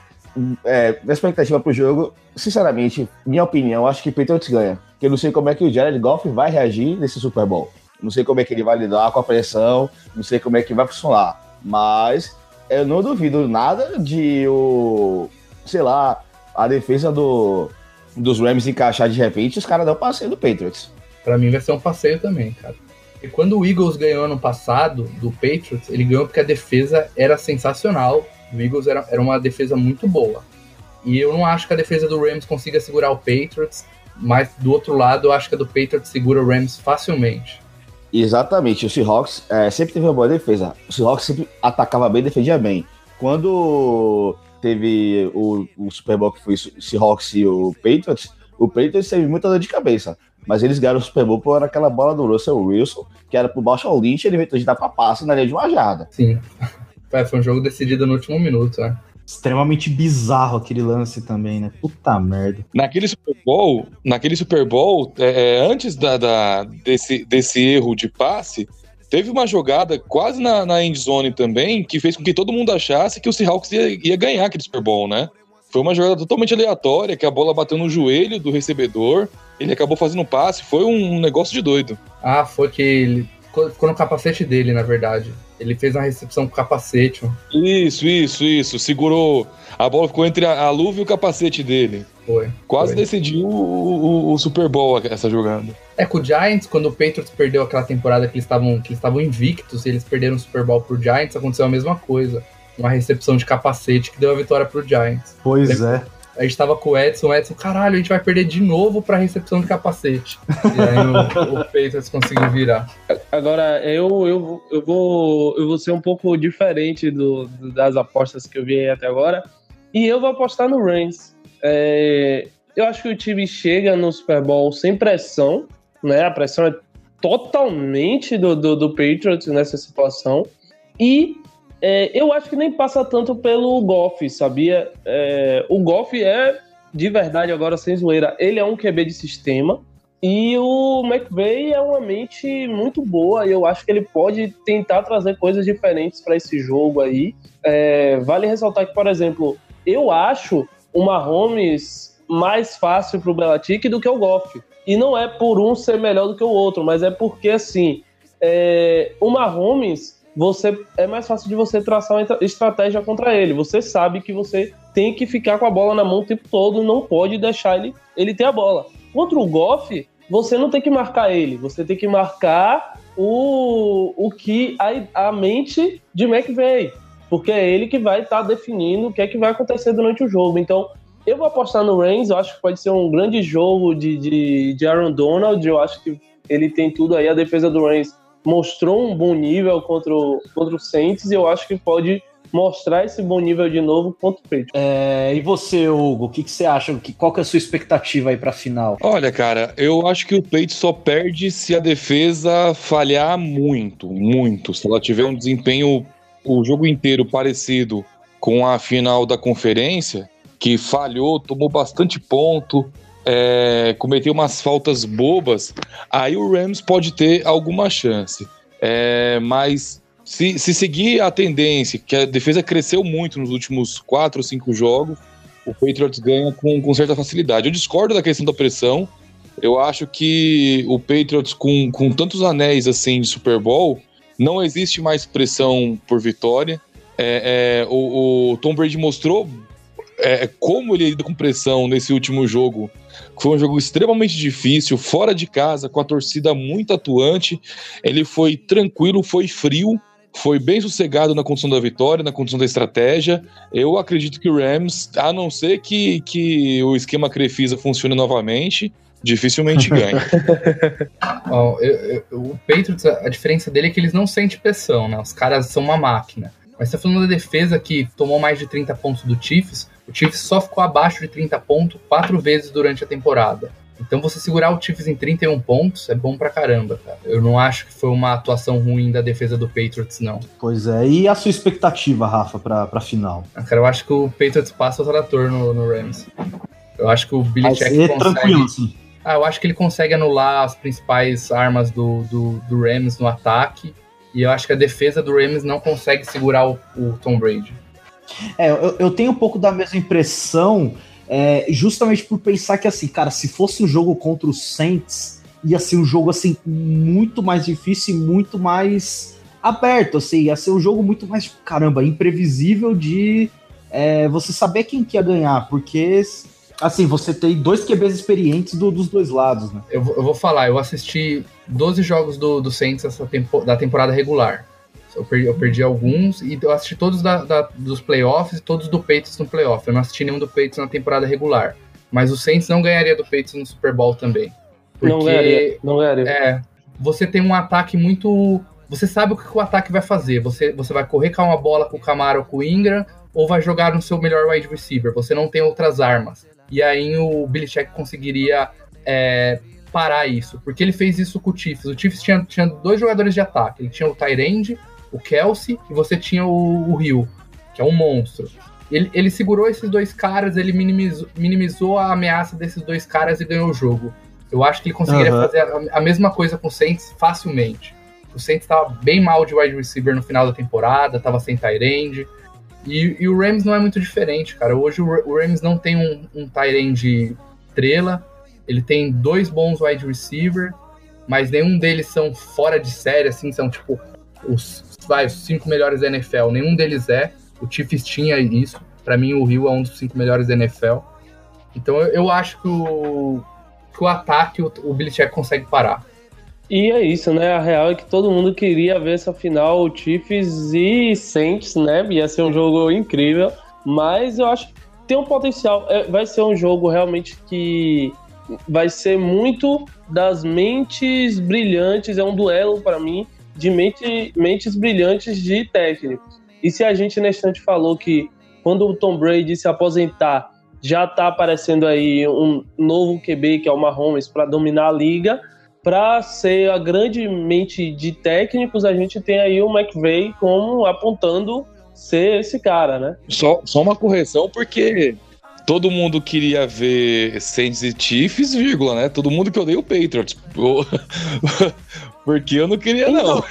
é, minha expectativa pro jogo, sinceramente, minha opinião, acho que Patriots ganha. que eu não sei como é que o Jared Goff vai reagir nesse Super Bowl. Não sei como é que ele vai lidar com a pressão, não sei como é que vai funcionar. Mas eu não duvido nada de o, sei lá, a defesa do, dos Rams encaixar de repente os caras dão passeio do Patriots. Para mim vai ser um passeio também, cara. E quando o Eagles ganhou ano passado do Patriots, ele ganhou porque a defesa era sensacional. O Eagles era, era uma defesa muito boa. E eu não acho que a defesa do Rams consiga segurar o Patriots, mas do outro lado eu acho que a do Patriots segura o Rams facilmente. Exatamente, o Seahawks é, sempre teve uma boa defesa. O Seahawks sempre atacava bem defendia bem. Quando teve o, o Super Bowl que foi o Seahawks e o Patriots, o Patriots teve muita dor de cabeça. Mas eles ganharam o Super Bowl por aquela bola do Russell Wilson, que era pro Marshall Lynch, ele inventou de dar pra passe na linha de uma jarda. Sim. Foi um jogo decidido no último minuto, né? Extremamente bizarro aquele lance também, né? Puta merda. Naquele Super Bowl, naquele Super Bowl, é, é antes da, da, desse, desse erro de passe, teve uma jogada quase na, na end zone também, que fez com que todo mundo achasse que o Seahawks ia, ia ganhar aquele Super Bowl, né? Foi uma jogada totalmente aleatória, que a bola bateu no joelho do recebedor, ele acabou fazendo um passe, foi um negócio de doido. Ah, foi que ele ficou no capacete dele, na verdade. Ele fez uma recepção com capacete. Isso, isso, isso. Segurou. A bola ficou entre a, a luva e o capacete dele. Foi. Quase foi. decidiu o, o, o, Super Bowl essa jogada. É, com o Giants, quando o Patriots perdeu aquela temporada que eles estavam que eles estavam invictos e eles perderam o Super Bowl pro Giants, aconteceu a mesma coisa. Uma recepção de capacete que deu a vitória pro Giants. Pois Lembra? é a gente tava com o Edson, o Edson, caralho, a gente vai perder de novo pra recepção de capacete. e aí o, o Patriots conseguiu virar. Agora, eu, eu, eu, vou, eu vou ser um pouco diferente do, das apostas que eu vi até agora. E eu vou apostar no Rams. É, eu acho que o time chega no Super Bowl sem pressão, né? A pressão é totalmente do, do, do Patriots nessa situação. E é, eu acho que nem passa tanto pelo Goff, sabia? É, o Goff é, de verdade, agora sem zoeira, ele é um QB de sistema. E o McVay é uma mente muito boa e eu acho que ele pode tentar trazer coisas diferentes para esse jogo aí. É, vale ressaltar que, por exemplo, eu acho o Mahomes mais fácil para o Belichick do que o Goff. E não é por um ser melhor do que o outro, mas é porque, assim, é, o Mahomes você é mais fácil de você traçar uma estratégia contra ele. Você sabe que você tem que ficar com a bola na mão o tempo todo, não pode deixar ele, ele ter a bola. Contra o Goff, você não tem que marcar ele, você tem que marcar o, o que a, a mente de McVeigh, porque é ele que vai estar tá definindo o que é que vai acontecer durante o jogo. Então, eu vou apostar no Reigns, eu acho que pode ser um grande jogo de, de, de Aaron Donald, eu acho que ele tem tudo aí, a defesa do Reigns mostrou um bom nível contra o, contra o Saints e eu acho que pode mostrar esse bom nível de novo contra o Patriots. É, e você, Hugo, o que, que, você acha? Que, qual que é a sua expectativa aí para a final? Olha, cara, eu acho que o Patriots só perde se a defesa falhar muito, muito. Se ela tiver um desempenho o jogo inteiro parecido com a final da conferência, que falhou, tomou bastante ponto, é, cometeu umas faltas bobas, aí o Rams pode ter alguma chance. É, mas se, se seguir a tendência, que a defesa cresceu muito nos últimos quatro ou cinco jogos, o Patriots ganha com, com certa facilidade. Eu discordo da questão da pressão. Eu acho que o Patriots, com, com tantos anéis assim de Super Bowl, não existe mais pressão por vitória. É, é, o, o, Tom Brady mostrou é, como ele lida com pressão nesse último jogo foi um jogo extremamente difícil, fora de casa, com a torcida muito atuante. Ele foi tranquilo, foi frio, foi bem sossegado na condição da vitória, na condição da estratégia. Eu acredito que o Rams, a não ser que, que o esquema Crefisa funcione novamente, dificilmente *laughs* ganha. Bom, eu, eu, o Patriots, a diferença dele é que eles não sentem pressão, né? Os caras são uma máquina. Mas você tá falando da defesa que tomou mais de 30 pontos do Chiefs, o Chiefs só ficou abaixo de 30 pontos quatro vezes durante a temporada. Então você segurar o Chiefs em 31 pontos é bom pra caramba, cara. Eu não acho que foi uma atuação ruim da defesa do Patriots, não. Pois é. E a sua expectativa, Rafa, pra, pra final? Ah, cara, eu acho que o Patriots passa o trator no, no Rams. Eu acho que o Billy Check consegue... tranquilo, sim. Ah, eu acho que ele consegue anular as principais armas do, do, do Rams no ataque. E eu acho que a defesa do Rams não consegue segurar o, o Tom Brady. É, eu, eu tenho um pouco da mesma impressão. é, justamente por pensar que, assim, cara, se fosse um jogo contra os Saints, ia ser um jogo, assim, muito mais difícil e muito mais aberto, assim, ia ser um jogo muito mais, caramba, imprevisível de é, você saber quem que ia ganhar, porque, assim, você tem dois QBs experientes do, dos dois lados, né? Eu, eu, vou falar, eu assisti 12 jogos do, do Saints tempo, da temporada regular. Eu perdi, eu perdi, alguns e eu assisti todos da, da, dos playoffs e todos do Patriots no playoff. Eu não assisti nenhum do Patriots na temporada regular. Mas o Saints não ganharia do Patriots no Super Bowl também. Porque, não ganharia, não ganharia. É, você tem um ataque muito... Você sabe o que o ataque vai fazer. Você, você vai correr com uma bola com o Camaro ou com o Ingram ou vai jogar no seu melhor wide receiver. Você não tem outras armas. E aí o Belichick conseguiria é, parar isso. Porque ele fez isso com o Chiefs. O Chiefs tinha, tinha dois jogadores de ataque. Ele tinha o Tyrande o Kelsey e você tinha o, o Rio, que é um monstro. Ele, ele segurou esses dois caras, ele minimizou, minimizou a ameaça desses dois caras e ganhou o jogo. Eu acho que ele conseguiria uhum. fazer a, a, mesma coisa com o Saints facilmente. O Saints estava bem mal de wide receiver no final da temporada, estava sem Tyrande. E, e, o Rams não é muito diferente, cara. Hoje o, o Rams não tem um, um Tyrande estrela, ele tem dois bons wide receiver, mas nenhum deles são fora de série, assim, são tipo os vai, os cinco melhores da NFL. Nenhum deles é. O Chiefs tinha isso. Para mim, o Rio é um dos cinco melhores da NFL. Então, eu, eu acho que o, que o ataque o, o Belichick consegue parar. E é isso, né? A real é que todo mundo queria ver essa final, o Chiefs e Saints, né? Ia ser um jogo incrível, mas eu acho que tem um potencial. É, vai ser um jogo realmente que vai ser muito das mentes brilhantes. É um duelo para mim de mente, mentes brilhantes de técnicos. E se a gente na instante falou que quando o Tom Brady se aposentar, já está aparecendo aí um novo QB, que é o Mahomes, para dominar a liga, para ser a grande mente de técnicos, a gente tem aí o McVay como apontando ser esse cara, né? Só, só uma correção, porque todo mundo queria ver Saints e Chiefs, vírgula, né? Todo mundo que odeia o Patriots. *laughs* Porque eu não queria, não.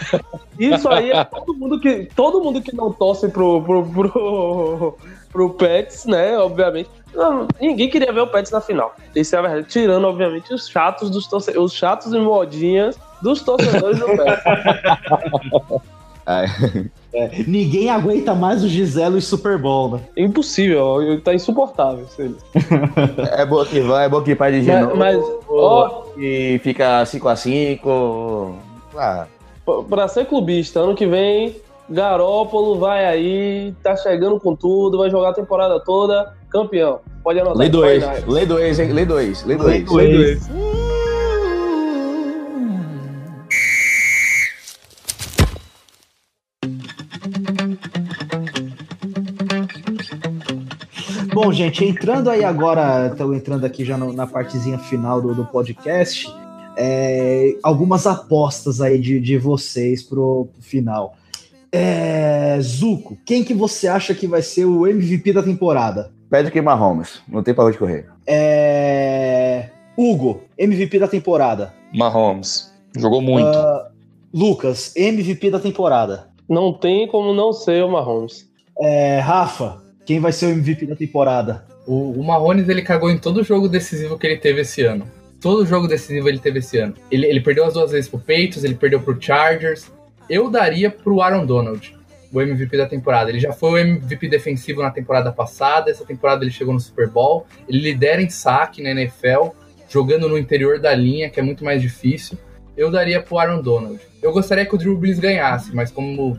Isso aí é todo mundo que, todo mundo que não torce pro, pro, pro, pro Pets, né? Obviamente. Não, ninguém queria ver o Pets na final. Isso é a verdade. Tirando, obviamente, os chatos dos torce... os chatos e modinhas dos torcedores do Pets. *laughs* É, ninguém aguenta mais o Giselo e Super Bowl, né? Impossível, tá insuportável. é bom que vai, é bom que pai de Genoa. Mas, mas ó, e fica 5x5. Ah. Pra ser clubista, ano que vem, Garópolo vai aí, tá chegando com tudo, vai jogar a temporada toda, campeão. Pode anotar. Lei 2, lei 2, hein? Lei 2, lei 2. Lei 2. Bom, gente, entrando aí agora, estou entrando aqui já no, na partezinha final do, do podcast, é, algumas apostas aí de, de vocês pro, pro final. É, Zuko, quem que você acha que vai ser o MVP da temporada? Patrick Mahomes, não tem pra onde correr. É, Hugo, MVP da temporada. Mahomes, jogou muito. Uh, Lucas, MVP da temporada. Não tem como não ser o Mahomes. É, Rafa, quem vai ser o MVP da temporada? O, o Marrones ele cagou em todo jogo decisivo que ele teve esse ano. Todo jogo decisivo ele teve esse ano. Ele, ele perdeu as duas vezes pro Peitos, ele perdeu pro Chargers. Eu daria pro Aaron Donald o MVP da temporada. Ele já foi o MVP defensivo na temporada passada, essa temporada ele chegou no Super Bowl. Ele lidera em saque na NFL, jogando no interior da linha, que é muito mais difícil. Eu daria pro Aaron Donald. Eu gostaria que o Drew Brees ganhasse, mas como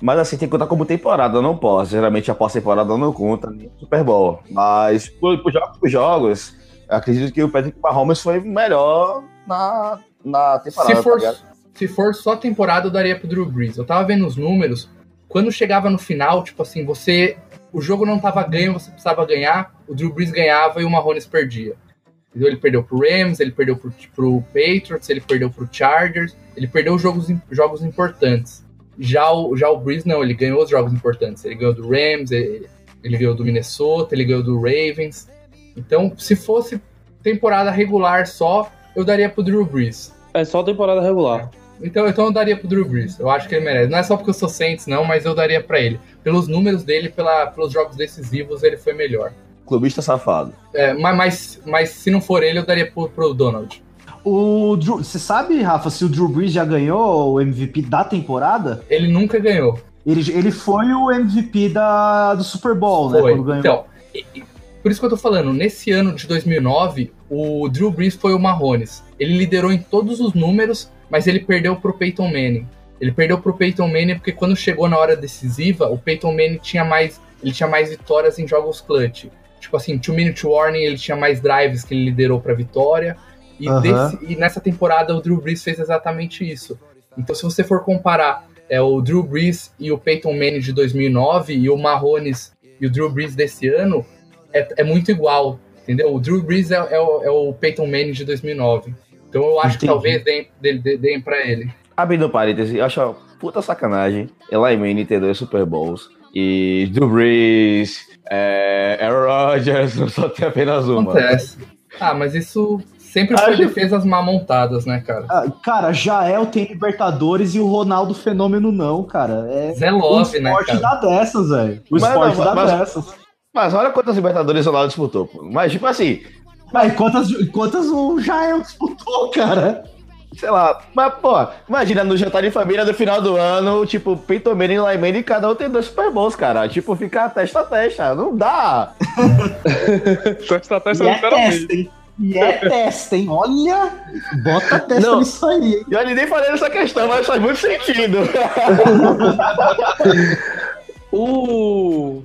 mas assim, tem que contar como temporada, não posso. Geralmente a pós-temporada não conta, nem Super Bowl. Mas por, por jogos, acredito que o Patrick Mahomes foi melhor na, na temporada. Se for, tá se for só temporada, eu daria pro Drew Brees. Eu tava vendo os números, quando chegava no final, tipo assim, você. O jogo não tava ganho, você precisava ganhar, o Drew Brees ganhava e o Mahomes perdia. Entendeu? Ele perdeu pro Rams, ele perdeu pro, pro Patriots, ele perdeu pro Chargers, ele perdeu jogos, jogos importantes. Já o, já o Breeze, não, ele ganhou os jogos importantes. Ele ganhou do Rams, ele, ele ganhou do Minnesota, ele ganhou do Ravens. Então, se fosse temporada regular só, eu daria pro Drew Brees. É só temporada regular. É. Então, então eu daria pro Drew Brees. Eu acho que ele merece. Não é só porque eu sou Saints, não, mas eu daria para ele. Pelos números dele, pela, pelos jogos decisivos, ele foi melhor. Clubista safado. É, mas, mas, mas se não for ele, eu daria pro, pro Donald. O Drew, você sabe, Rafa, se o Drew Brees já ganhou o MVP da temporada? Ele nunca ganhou. Ele, ele foi o MVP da, do Super Bowl, né? Foi. Quando ganhou. Então, por isso que eu tô falando, nesse ano de 2009, o Drew Brees foi o Mahomes. Ele liderou em todos os números, mas ele perdeu pro Peyton Manning. Ele perdeu pro Peyton Manning porque quando chegou na hora decisiva, o Peyton Manning tinha mais, ele tinha mais vitórias em jogos clutch. Tipo assim, two minute warning, ele tinha mais drives que ele liderou pra vitória. E, Aham. desse- e nessa temporada o Drew Brees fez exatamente isso. Então, se você for comparar é, o Drew Brees e o Peyton Manning de 2009 e o Mahomes e o Drew Brees desse ano, é, é muito igual, entendeu? O Drew Brees é, é o, é o Peyton Manning de 2009. Então eu acho que Entendi. talvez deem, de- de- deem pra ele. Abrindo parênteses, eu acho uma puta sacanagem Eli Manning ter dois Super Bowls e Drew Brees, é, Aaron Rodgers *laughs* só tem apenas uma. Acontece. Ah, mas isso sempre foi Acho- defesas mal montadas, né, cara? Ah, cara, Jael tem Libertadores e o Ronaldo Fenômeno não, cara. É, Zé o Love, né, esporte cara? dá dessas, velho. O Mas esporte dá mas- dessas. Mas olha quantas Libertadores o Ronaldo disputou. pô. Mas, tipo assim, Mas quantas, quantas o Jael disputou, cara? sei lá. Mas, pô, imagina no jantar de família do final do ano, tipo, Peyton Manning e Eli Manning, cada um tem dois Super Bowls, cara. Tipo, ficar testa a testa. Não dá. *laughs* Testa a testa E é literalmente. testa, hein? E é testa, hein? Olha, bota a testa Não. nisso aí, hein? E eu nem falei nessa questão, mas faz muito sentido. *laughs* *laughs* O,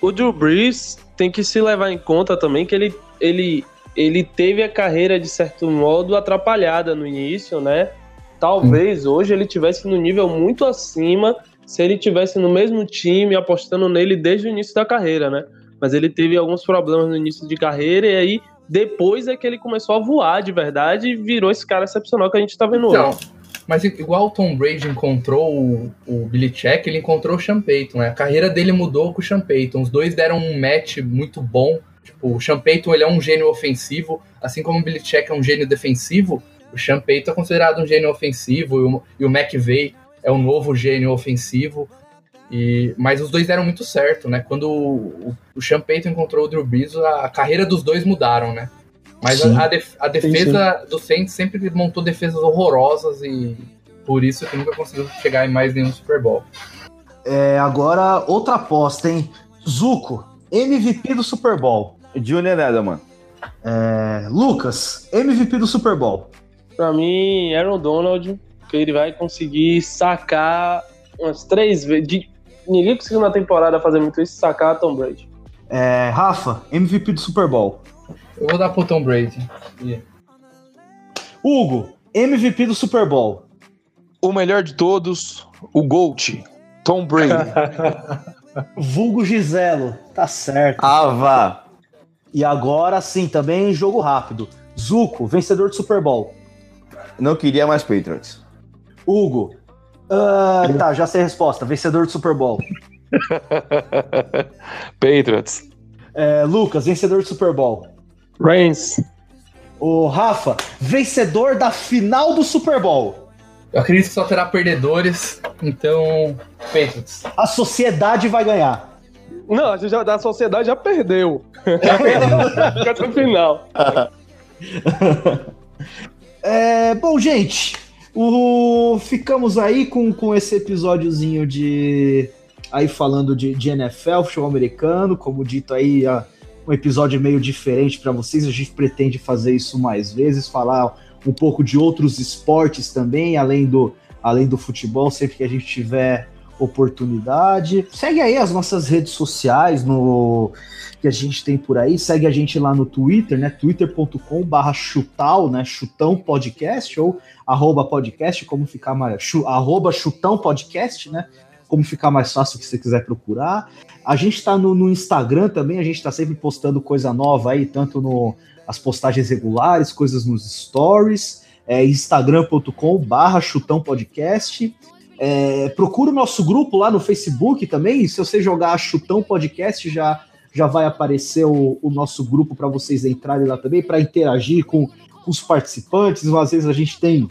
o Drew Brees tem que se levar em conta também que ele, ele, ele teve a carreira, de certo modo, atrapalhada no início, né? Talvez hoje ele tivesse no nível muito acima se ele tivesse no mesmo time, apostando nele desde o início da carreira, né? Mas ele teve alguns problemas no início de carreira e aí depois é que ele começou a voar de verdade e virou esse cara excepcional que a gente tá vendo hoje. Mas igual o Tom Brady encontrou o, o Billy Check, ele encontrou o Sean Payton, né? A carreira dele mudou com o Sean Payton. Os dois deram um match muito bom. Tipo, o Sean Payton ele é um gênio ofensivo, assim como o Billy Check é um gênio defensivo. O Sean Payton é considerado um gênio ofensivo e o, e o McVay é um novo gênio ofensivo. E, mas os dois deram muito certo, né? Quando o, o Sean Payton encontrou o Drew Brees, a, a carreira dos dois mudaram, né? Mas Sim. a, a def- a defesa do Saints sempre montou defesas horrorosas e por isso que nunca conseguiu chegar em mais nenhum Super Bowl. É, agora, outra aposta, hein? Zuko, MVP do Super Bowl. Julian Edelman. É, Lucas, MVP do Super Bowl. Pra mim, Aaron Donald, que ele vai conseguir sacar umas três vezes. de- Ninguém conseguiu na temporada fazer muito isso, sacar Tom Brady. É, Rafa, MVP do Super Bowl. Eu vou dar pro Tom Brady. E- Hugo, MVP do Super Bowl. O melhor de todos, o Gold, Tom Brady. *laughs* Vulgo Giselo, tá certo. Ava. E agora sim, também jogo rápido. Zuko, vencedor do Super Bowl. Não queria mais Patriots. Hugo. ah, tá, já sei a resposta. Vencedor do Super Bowl. *laughs* Patriots. É, Lucas, vencedor do Super Bowl. Reigns. O Rafa, vencedor da final do Super Bowl. Eu acredito que só terá perdedores, então. Patriots. A sociedade vai ganhar. Não, a gente já, da sociedade já perdeu. Já *laughs* perdeu até o final. *laughs* É, bom, gente, o- ficamos aí com, com esse episódiozinho de. Aí falando de, de NFL, futebol americano, como dito aí, ah, um episódio meio diferente para vocês. A gente pretende fazer isso mais vezes, falar um pouco de outros esportes também, além do, além do futebol, sempre que a gente tiver oportunidade. Segue aí as nossas redes sociais no que a gente tem por aí. Segue a gente lá no Twitter, né? twitter.com barra chutal, né? Chutão podcast ou arroba podcast, como ficar mais... Arroba chutão podcast, né? Como ficar mais fácil que você quiser procurar. A gente tá no, no Instagram também, a gente tá sempre postando coisa nova aí, tanto no as postagens regulares, coisas nos stories, é instagram.com barra chutão podcast. É, procura o nosso grupo lá no Facebook também. Se você jogar Chutão Podcast, já, já vai aparecer o, o nosso grupo para vocês entrarem lá também, para interagir com, com os participantes. Às vezes a gente tem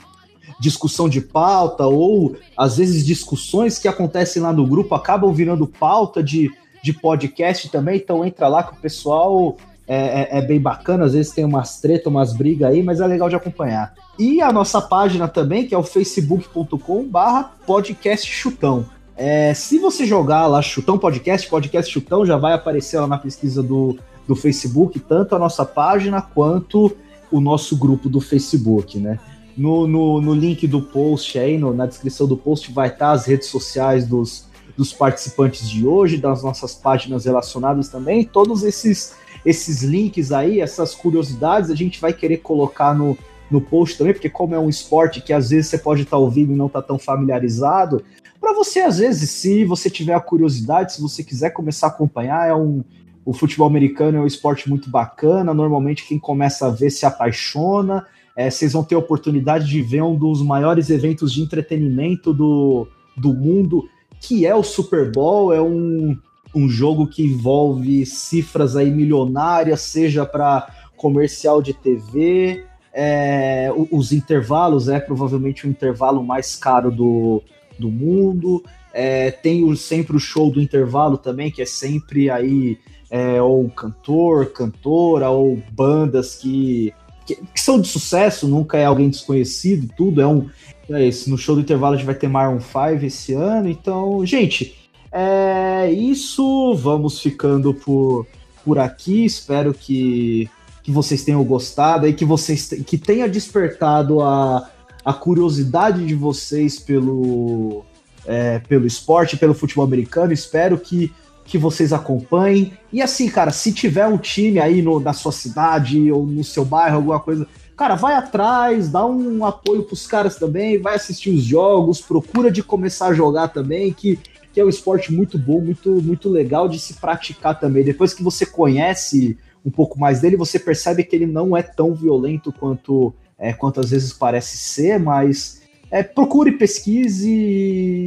discussão de pauta, ou às vezes discussões que acontecem lá no grupo acabam virando pauta de, de podcast também, então entra lá que o pessoal é, é, é, bem bacana, às vezes tem umas tretas, umas brigas aí, mas é legal de acompanhar. E a nossa página também, que é o facebook.com barra podcast chutão. É, se você jogar lá Chutão Podcast, Podcast Chutão, já vai aparecer lá na pesquisa do, do Facebook, tanto a nossa página quanto o nosso grupo do Facebook, né? No, no, no link do post aí, no, na descrição do post, vai estar as redes sociais dos, dos participantes de hoje, das nossas páginas relacionadas também, todos esses esses links aí, essas curiosidades, a gente vai querer colocar no, no post também, porque como é um esporte que às vezes você pode estar tá ouvindo e não tá tão familiarizado, para você às vezes, se você tiver a curiosidade, se você quiser começar a acompanhar, é um o futebol americano é um esporte muito bacana, normalmente quem começa a ver se apaixona, é, vocês vão ter a oportunidade de ver um dos maiores eventos de entretenimento do, do mundo, que é o Super Bowl, é um um jogo que envolve cifras aí milionárias, seja para comercial de TV, é, os intervalos é provavelmente o intervalo mais caro do, do mundo. É, tem o, sempre o show do intervalo também, que é sempre aí é, ou cantor, cantora, ou bandas que, que, que, são de sucesso, nunca é alguém desconhecido, tudo é um. É esse, no show do intervalo a gente vai ter Maroon 5 esse ano, então, gente, é isso, vamos ficando por, por aqui. Espero que, que vocês tenham gostado e que vocês que tenha despertado a, a curiosidade de vocês pelo, é, pelo esporte, pelo futebol americano. Espero que, que vocês acompanhem. E assim, cara, se tiver um time aí no, na sua cidade ou no seu bairro, alguma coisa, cara, vai atrás, dá um apoio pros caras também, vai assistir os jogos, procura de começar a jogar também, que que é um esporte muito bom, muito, muito legal de se praticar também. Depois que você conhece um pouco mais dele, você percebe que ele não é tão violento quanto, é, quanto às vezes parece ser, mas é, procure, pesquise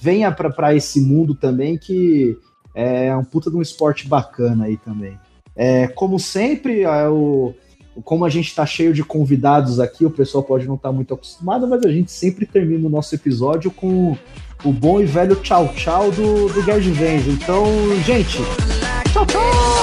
venha para esse mundo também, que é um puta de um esporte bacana aí também. É, como sempre, é o, como a gente está cheio de convidados aqui, o pessoal pode não estar tá muito acostumado, mas a gente sempre termina o nosso episódio com o bom e velho tchau tchau do, do Gerd. Então, gente, tchau tchau!